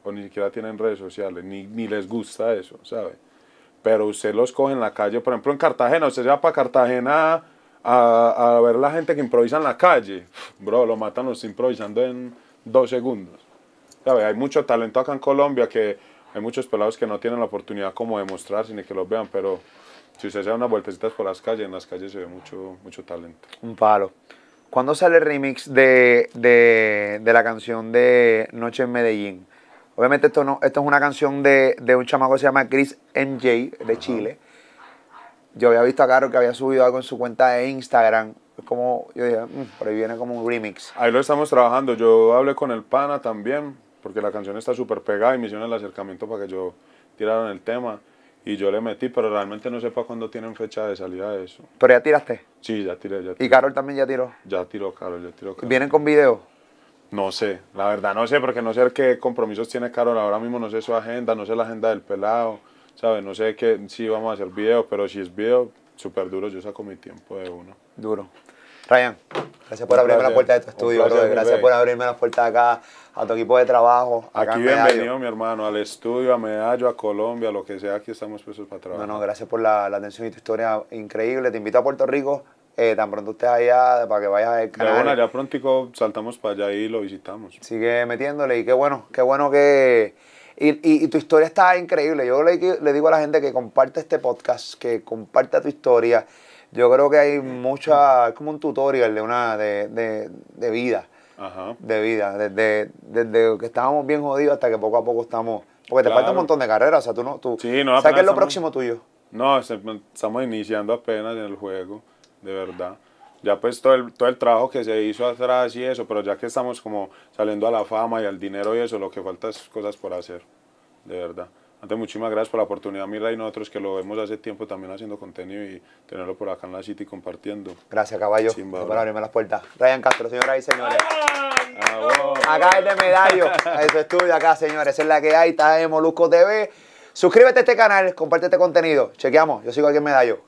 o ni siquiera tienen redes sociales, ni, ni les gusta eso, ¿sabe? Pero usted los coge en la calle, por ejemplo en Cartagena, usted se va para Cartagena a, a ver la gente que improvisa en la calle, bro, lo matan los improvisando en dos segundos. ¿Sabe? Hay mucho talento acá en Colombia que hay muchos pelados que no tienen la oportunidad como de mostrarse ni que los vean, pero si usted se da unas vueltecitas por las calles, en las calles se ve mucho, mucho talento.
Un palo. ¿Cuándo sale el remix de, de- de la canción de Noche en Medellín? Obviamente esto no, esto es una canción de, de un chamaco que se llama Chris MJ de Chile. Yo había visto a Caro que había subido algo en su cuenta de Instagram. Es como, yo dije, "Mm, por ahí viene como un remix.
Ahí lo estamos trabajando. Yo hablé con el pana también, porque la canción está súper pegada y me hicieron el acercamiento para que yo tirara en el tema. Y yo le metí, pero realmente no sé para cuándo tienen fecha de salida de eso.
Pero ya tiraste.
Sí, ya tiré, ya tiré.
Y Carol también ya tiró.
Ya tiró, Carol, ya tiró. Carol.
¿Vienen con video?
No sé, la verdad no sé, porque no sé qué compromisos tiene Carol ahora mismo, no sé su agenda, no sé la agenda del pelado, ¿sabes? No sé qué, si vamos a hacer video, pero si es video, súper duro, yo saco mi tiempo de uno.
Duro. Ryan, gracias por abrirme la puerta de tu estudio,
placer.
Gracias por abrirme las puertas acá a tu equipo de trabajo. acá
Aquí bienvenido, mi hermano, al estudio, a Medallo, a Colombia, lo que sea, aquí estamos puestos para
No,
trabajar.
no, gracias por la, la atención y tu historia increíble. Te invito a Puerto Rico, eh, tan pronto estés allá, para que vayas al
De
canal.
una, ya prontico saltamos para allá y lo visitamos.
Sigue metiéndole y qué bueno, qué bueno que... Y, y- y tu historia está increíble. Yo le, le digo a la gente que comparte este podcast, que comparta tu historia. Yo creo que hay mucha... Es como un tutorial de una... de, de, de vida.
Ajá.
De vida. Desde, desde que estábamos bien jodidos hasta que poco a poco estamos... Porque te
Claro.
falta un montón de carreras. O sea, tú no... Tú,
Sí, no,
¿Sabes qué es lo próximo tuyo?
No, estamos iniciando apenas en el juego, de verdad. Ya pues todo el, todo el trabajo que se hizo atrás y eso, pero ya que estamos como saliendo a la fama y al dinero y eso, lo que falta es cosas por hacer, de verdad. Antes, muchísimas gracias por la oportunidad, Mira, y nosotros que lo vemos hace tiempo también haciendo contenido y tenerlo por acá en la City compartiendo.
Gracias, caballo,
Chimba,
por abrirme las puertas. Ryan Castro, señoras y señores. Acá es de Medallo, en su estudio acá, señores. Es la que hay, está en Molusco TV. Suscríbete a este canal, comparte este contenido. Chequeamos, yo sigo aquí en Medallo.